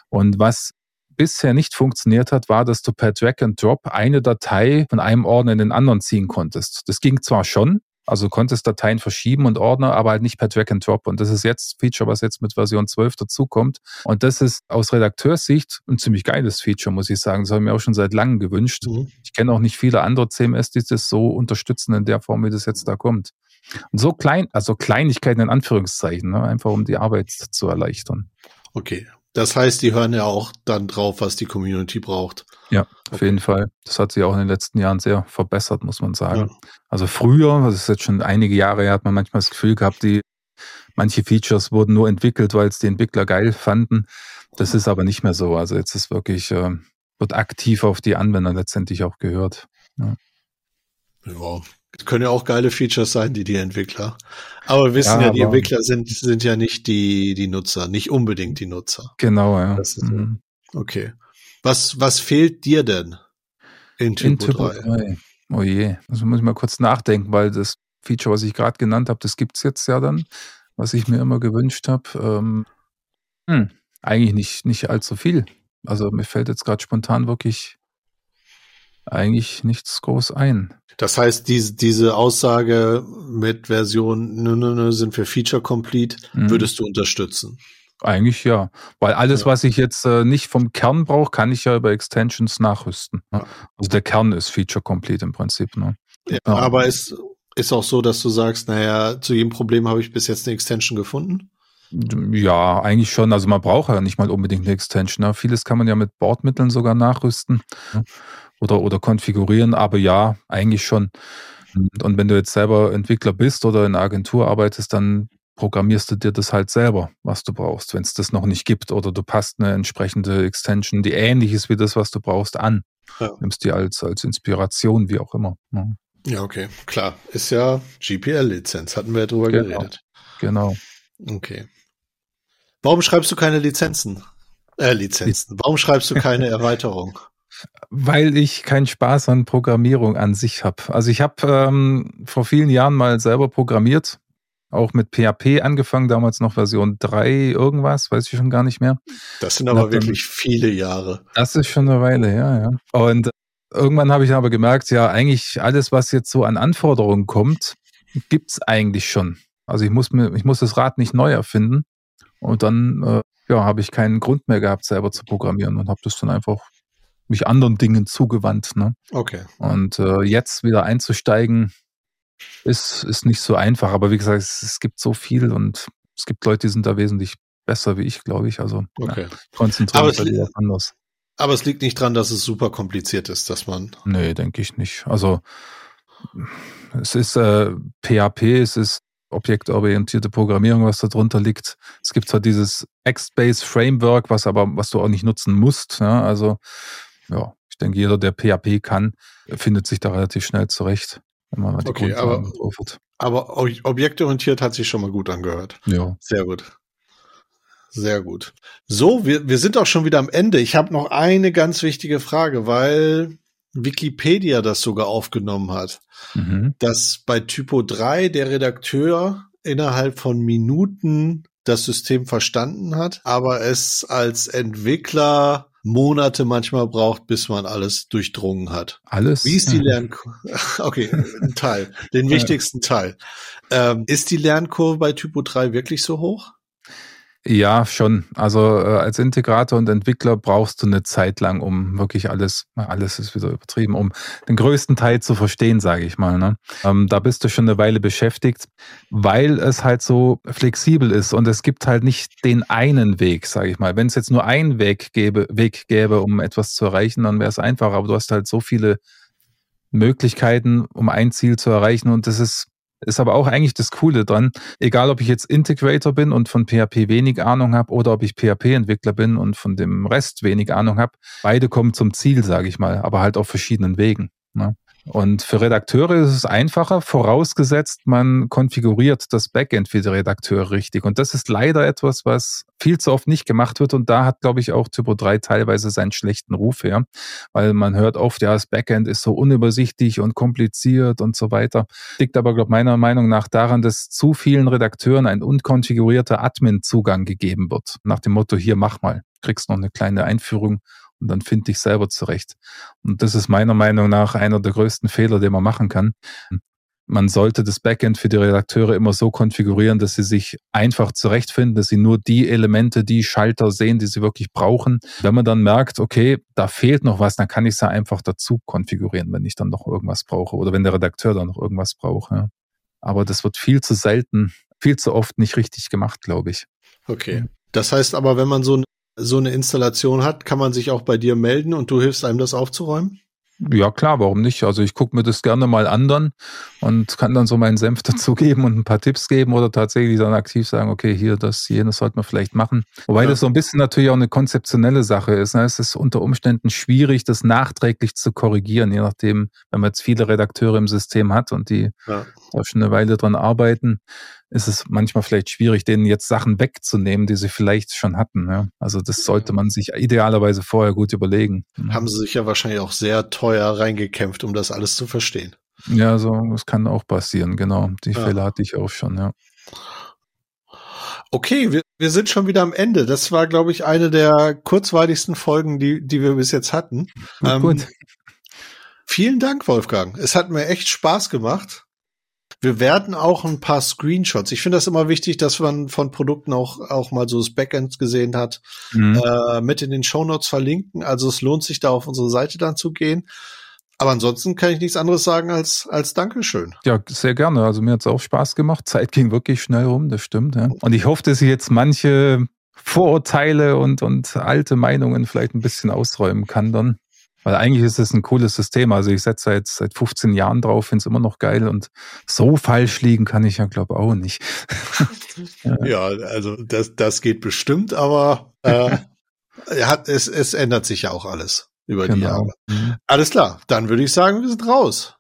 Und was bisher nicht funktioniert hat, war, dass du per Drag and Drop eine Datei von einem Ordner in den anderen ziehen konntest. Das ging zwar schon, also konntest Dateien verschieben und Ordner, aber halt nicht per Drag and Drop. Und das ist jetzt ein Feature, was jetzt mit Version 12 dazukommt. Und das ist aus Redakteurssicht ein ziemlich geiles Feature, muss ich sagen. Das habe ich mir auch schon seit langem gewünscht. Mhm. Ich kenne auch nicht viele andere CMS, die das so unterstützen in der Form, wie das jetzt da kommt. Und so klein, also Kleinigkeiten in Anführungszeichen, ne? einfach um die Arbeit zu erleichtern. Okay, das heißt, die hören ja auch dann drauf, was die Community braucht. Ja, auf okay. jeden Fall. Das hat sich auch in den letzten Jahren sehr verbessert, muss man sagen. Ja. Also früher, das ist jetzt schon einige Jahre her, hat man manchmal das Gefühl gehabt, die manche Features wurden nur entwickelt, weil es die Entwickler geil fanden. Das ist aber nicht mehr so. Also jetzt ist wirklich, äh, wird aktiv auf die Anwender letztendlich auch gehört. Ja. ja. Können ja auch geile Features sein, die die Entwickler. Aber wir wissen ja, ja die Entwickler sind, sind ja nicht die, die Nutzer, nicht unbedingt die Nutzer. Genau, ja. Mhm. Okay. Was, was fehlt dir denn in Typo, in Typo 3? 3? Oh je, also muss ich mal kurz nachdenken, weil das Feature, was ich gerade genannt habe, das gibt's jetzt ja dann, was ich mir immer gewünscht habe. Ähm, hm, eigentlich nicht, nicht allzu viel. Also mir fällt jetzt gerade spontan wirklich eigentlich nichts groß ein. Das heißt, diese, diese Aussage mit Version nö, nö, nö, sind wir Feature Complete, mhm. würdest du unterstützen? Eigentlich ja, weil alles, ja. was ich jetzt äh, nicht vom Kern brauche, kann ich ja über Extensions nachrüsten. Ne? Also der Kern ist Feature Complete im Prinzip. Ne? Ja, ja. Aber es ist auch so, dass du sagst, naja, zu jedem Problem habe ich bis jetzt eine Extension gefunden. Ja, eigentlich schon. Also man braucht ja nicht mal unbedingt eine Extension. Ne? Vieles kann man ja mit Bordmitteln sogar nachrüsten. Ne? oder, oder konfigurieren, aber ja, eigentlich schon. Und wenn du jetzt selber Entwickler bist oder in einer Agentur arbeitest, dann programmierst du dir das halt selber, was du brauchst, wenn es das noch nicht gibt oder du passt eine entsprechende Extension, die ähnlich ist wie das, was du brauchst, an. Ja. Nimmst die als, als Inspiration, wie auch immer. Ne? Ja, okay, klar. Ist ja GPL-Lizenz, hatten wir ja drüber genau. geredet. Genau. Okay. Warum schreibst du keine Lizenzen? Äh, Lizenzen. Warum schreibst du keine Erweiterung? Weil ich keinen Spaß an Programmierung an sich habe. Also ich habe ähm, vor vielen Jahren mal selber programmiert, auch mit PHP angefangen, damals noch Version 3 irgendwas, weiß ich schon gar nicht mehr. Das sind aber wirklich dann, viele Jahre. Das ist schon eine Weile, ja, ja. Und irgendwann habe ich aber gemerkt, ja, eigentlich alles, was jetzt so an Anforderungen kommt, gibt es eigentlich schon. Also ich muss mir, ich muss das Rad nicht neu erfinden. Und dann äh, ja, habe ich keinen Grund mehr gehabt, selber zu programmieren und habe das dann einfach mich anderen Dingen zugewandt. Ne? Okay. Und äh, jetzt wieder einzusteigen, ist, ist nicht so einfach. Aber wie gesagt, es, es, gibt so viel und es gibt Leute, die sind da wesentlich besser wie ich, glaube ich. Also okay. ja, konzentrieren sich auf anders. Aber es liegt nicht dran, dass es super kompliziert ist, dass man. Nee, denke ich nicht. Also es ist äh, PHP, es ist objektorientierte Programmierung, was da drunter liegt. Es gibt zwar dieses X-Base Framework, was aber, was du auch nicht nutzen musst. Ja? Also ja, ich denke, jeder, der PHP kann, findet sich da relativ schnell zurecht, wenn man mal die okay, aber, drauf hat. Aber objektorientiert hat sich schon mal gut angehört. Ja. Sehr gut. Sehr gut. So, wir, wir sind auch schon wieder am Ende. Ich habe noch eine ganz wichtige Frage, weil Wikipedia das sogar aufgenommen hat, mhm. dass bei Typo 3 der Redakteur innerhalb von Minuten das System verstanden hat, aber es als Entwickler Monate manchmal braucht, bis man alles durchdrungen hat. Alles? Wie ist die Lernkurve? Okay, ein Teil, den wichtigsten Teil. Ähm, ist die Lernkurve bei Typo 3 wirklich so hoch? Ja, schon. Also äh, als Integrator und Entwickler brauchst du eine Zeit lang, um wirklich alles, alles ist wieder übertrieben, um den größten Teil zu verstehen, sage ich mal. Ne? Ähm, da bist du schon eine Weile beschäftigt, weil es halt so flexibel ist und es gibt halt nicht den einen Weg, sage ich mal. Wenn es jetzt nur einen Weg gäbe, Weg gäbe, um etwas zu erreichen, dann wäre es einfacher. Aber du hast halt so viele Möglichkeiten, um ein Ziel zu erreichen und das ist ist aber auch eigentlich das Coole dran. Egal, ob ich jetzt Integrator bin und von PHP wenig Ahnung habe oder ob ich PHP-Entwickler bin und von dem Rest wenig Ahnung habe, beide kommen zum Ziel, sage ich mal, aber halt auf verschiedenen Wegen. Ne? Und für Redakteure ist es einfacher, vorausgesetzt, man konfiguriert das Backend für die Redakteure richtig. Und das ist leider etwas, was viel zu oft nicht gemacht wird. Und da hat, glaube ich, auch Typo 3 teilweise seinen schlechten Ruf her, weil man hört oft, ja, das Backend ist so unübersichtlich und kompliziert und so weiter. Liegt aber, glaube meiner Meinung nach daran, dass zu vielen Redakteuren ein unkonfigurierter Admin-Zugang gegeben wird. Nach dem Motto, hier mach mal, kriegst noch eine kleine Einführung und dann finde ich selber zurecht. Und das ist meiner Meinung nach einer der größten Fehler, den man machen kann. Man sollte das Backend für die Redakteure immer so konfigurieren, dass sie sich einfach zurechtfinden, dass sie nur die Elemente, die Schalter sehen, die sie wirklich brauchen. Wenn man dann merkt, okay, da fehlt noch was, dann kann ich es ja einfach dazu konfigurieren, wenn ich dann noch irgendwas brauche oder wenn der Redakteur dann noch irgendwas braucht. Ja. Aber das wird viel zu selten, viel zu oft nicht richtig gemacht, glaube ich. Okay. Das heißt aber, wenn man so ein so eine Installation hat, kann man sich auch bei dir melden und du hilfst einem das aufzuräumen? Ja, klar, warum nicht? Also ich gucke mir das gerne mal an dann und kann dann so meinen Senf dazugeben und ein paar Tipps geben oder tatsächlich dann aktiv sagen, okay, hier, das, jenes sollte man vielleicht machen. Wobei ja. das so ein bisschen natürlich auch eine konzeptionelle Sache ist. Ne? Es ist unter Umständen schwierig, das nachträglich zu korrigieren, je nachdem, wenn man jetzt viele Redakteure im System hat und die ja. da schon eine Weile dran arbeiten, ist es manchmal vielleicht schwierig, denen jetzt Sachen wegzunehmen, die sie vielleicht schon hatten. Ja? Also das sollte man sich idealerweise vorher gut überlegen. Haben sie sich ja wahrscheinlich auch sehr teuer reingekämpft, um das alles zu verstehen. Ja, so, das kann auch passieren, genau. Die ja. Fehler hatte ich auch schon, ja. Okay, wir, wir sind schon wieder am Ende. Das war, glaube ich, eine der kurzweiligsten Folgen, die, die wir bis jetzt hatten. Ähm, gut. Vielen Dank, Wolfgang. Es hat mir echt Spaß gemacht. Wir werden auch ein paar Screenshots. Ich finde das immer wichtig, dass man von Produkten auch, auch mal so das Backend gesehen hat, mhm. äh, mit in den Shownotes verlinken. Also es lohnt sich da auf unsere Seite dann zu gehen. Aber ansonsten kann ich nichts anderes sagen als, als Dankeschön. Ja, sehr gerne. Also mir hat es auch Spaß gemacht. Zeit ging wirklich schnell rum, das stimmt. Ja. Und ich hoffe, dass ich jetzt manche Vorurteile und, und alte Meinungen vielleicht ein bisschen ausräumen kann dann. Weil eigentlich ist es ein cooles System. Also ich setze jetzt seit 15 Jahren drauf, finde es immer noch geil und so falsch liegen kann ich ja, glaube auch nicht. ja. ja, also das, das geht bestimmt, aber äh, hat, es, es ändert sich ja auch alles über genau. die Jahre. Mhm. Alles klar, dann würde ich sagen, wir sind raus.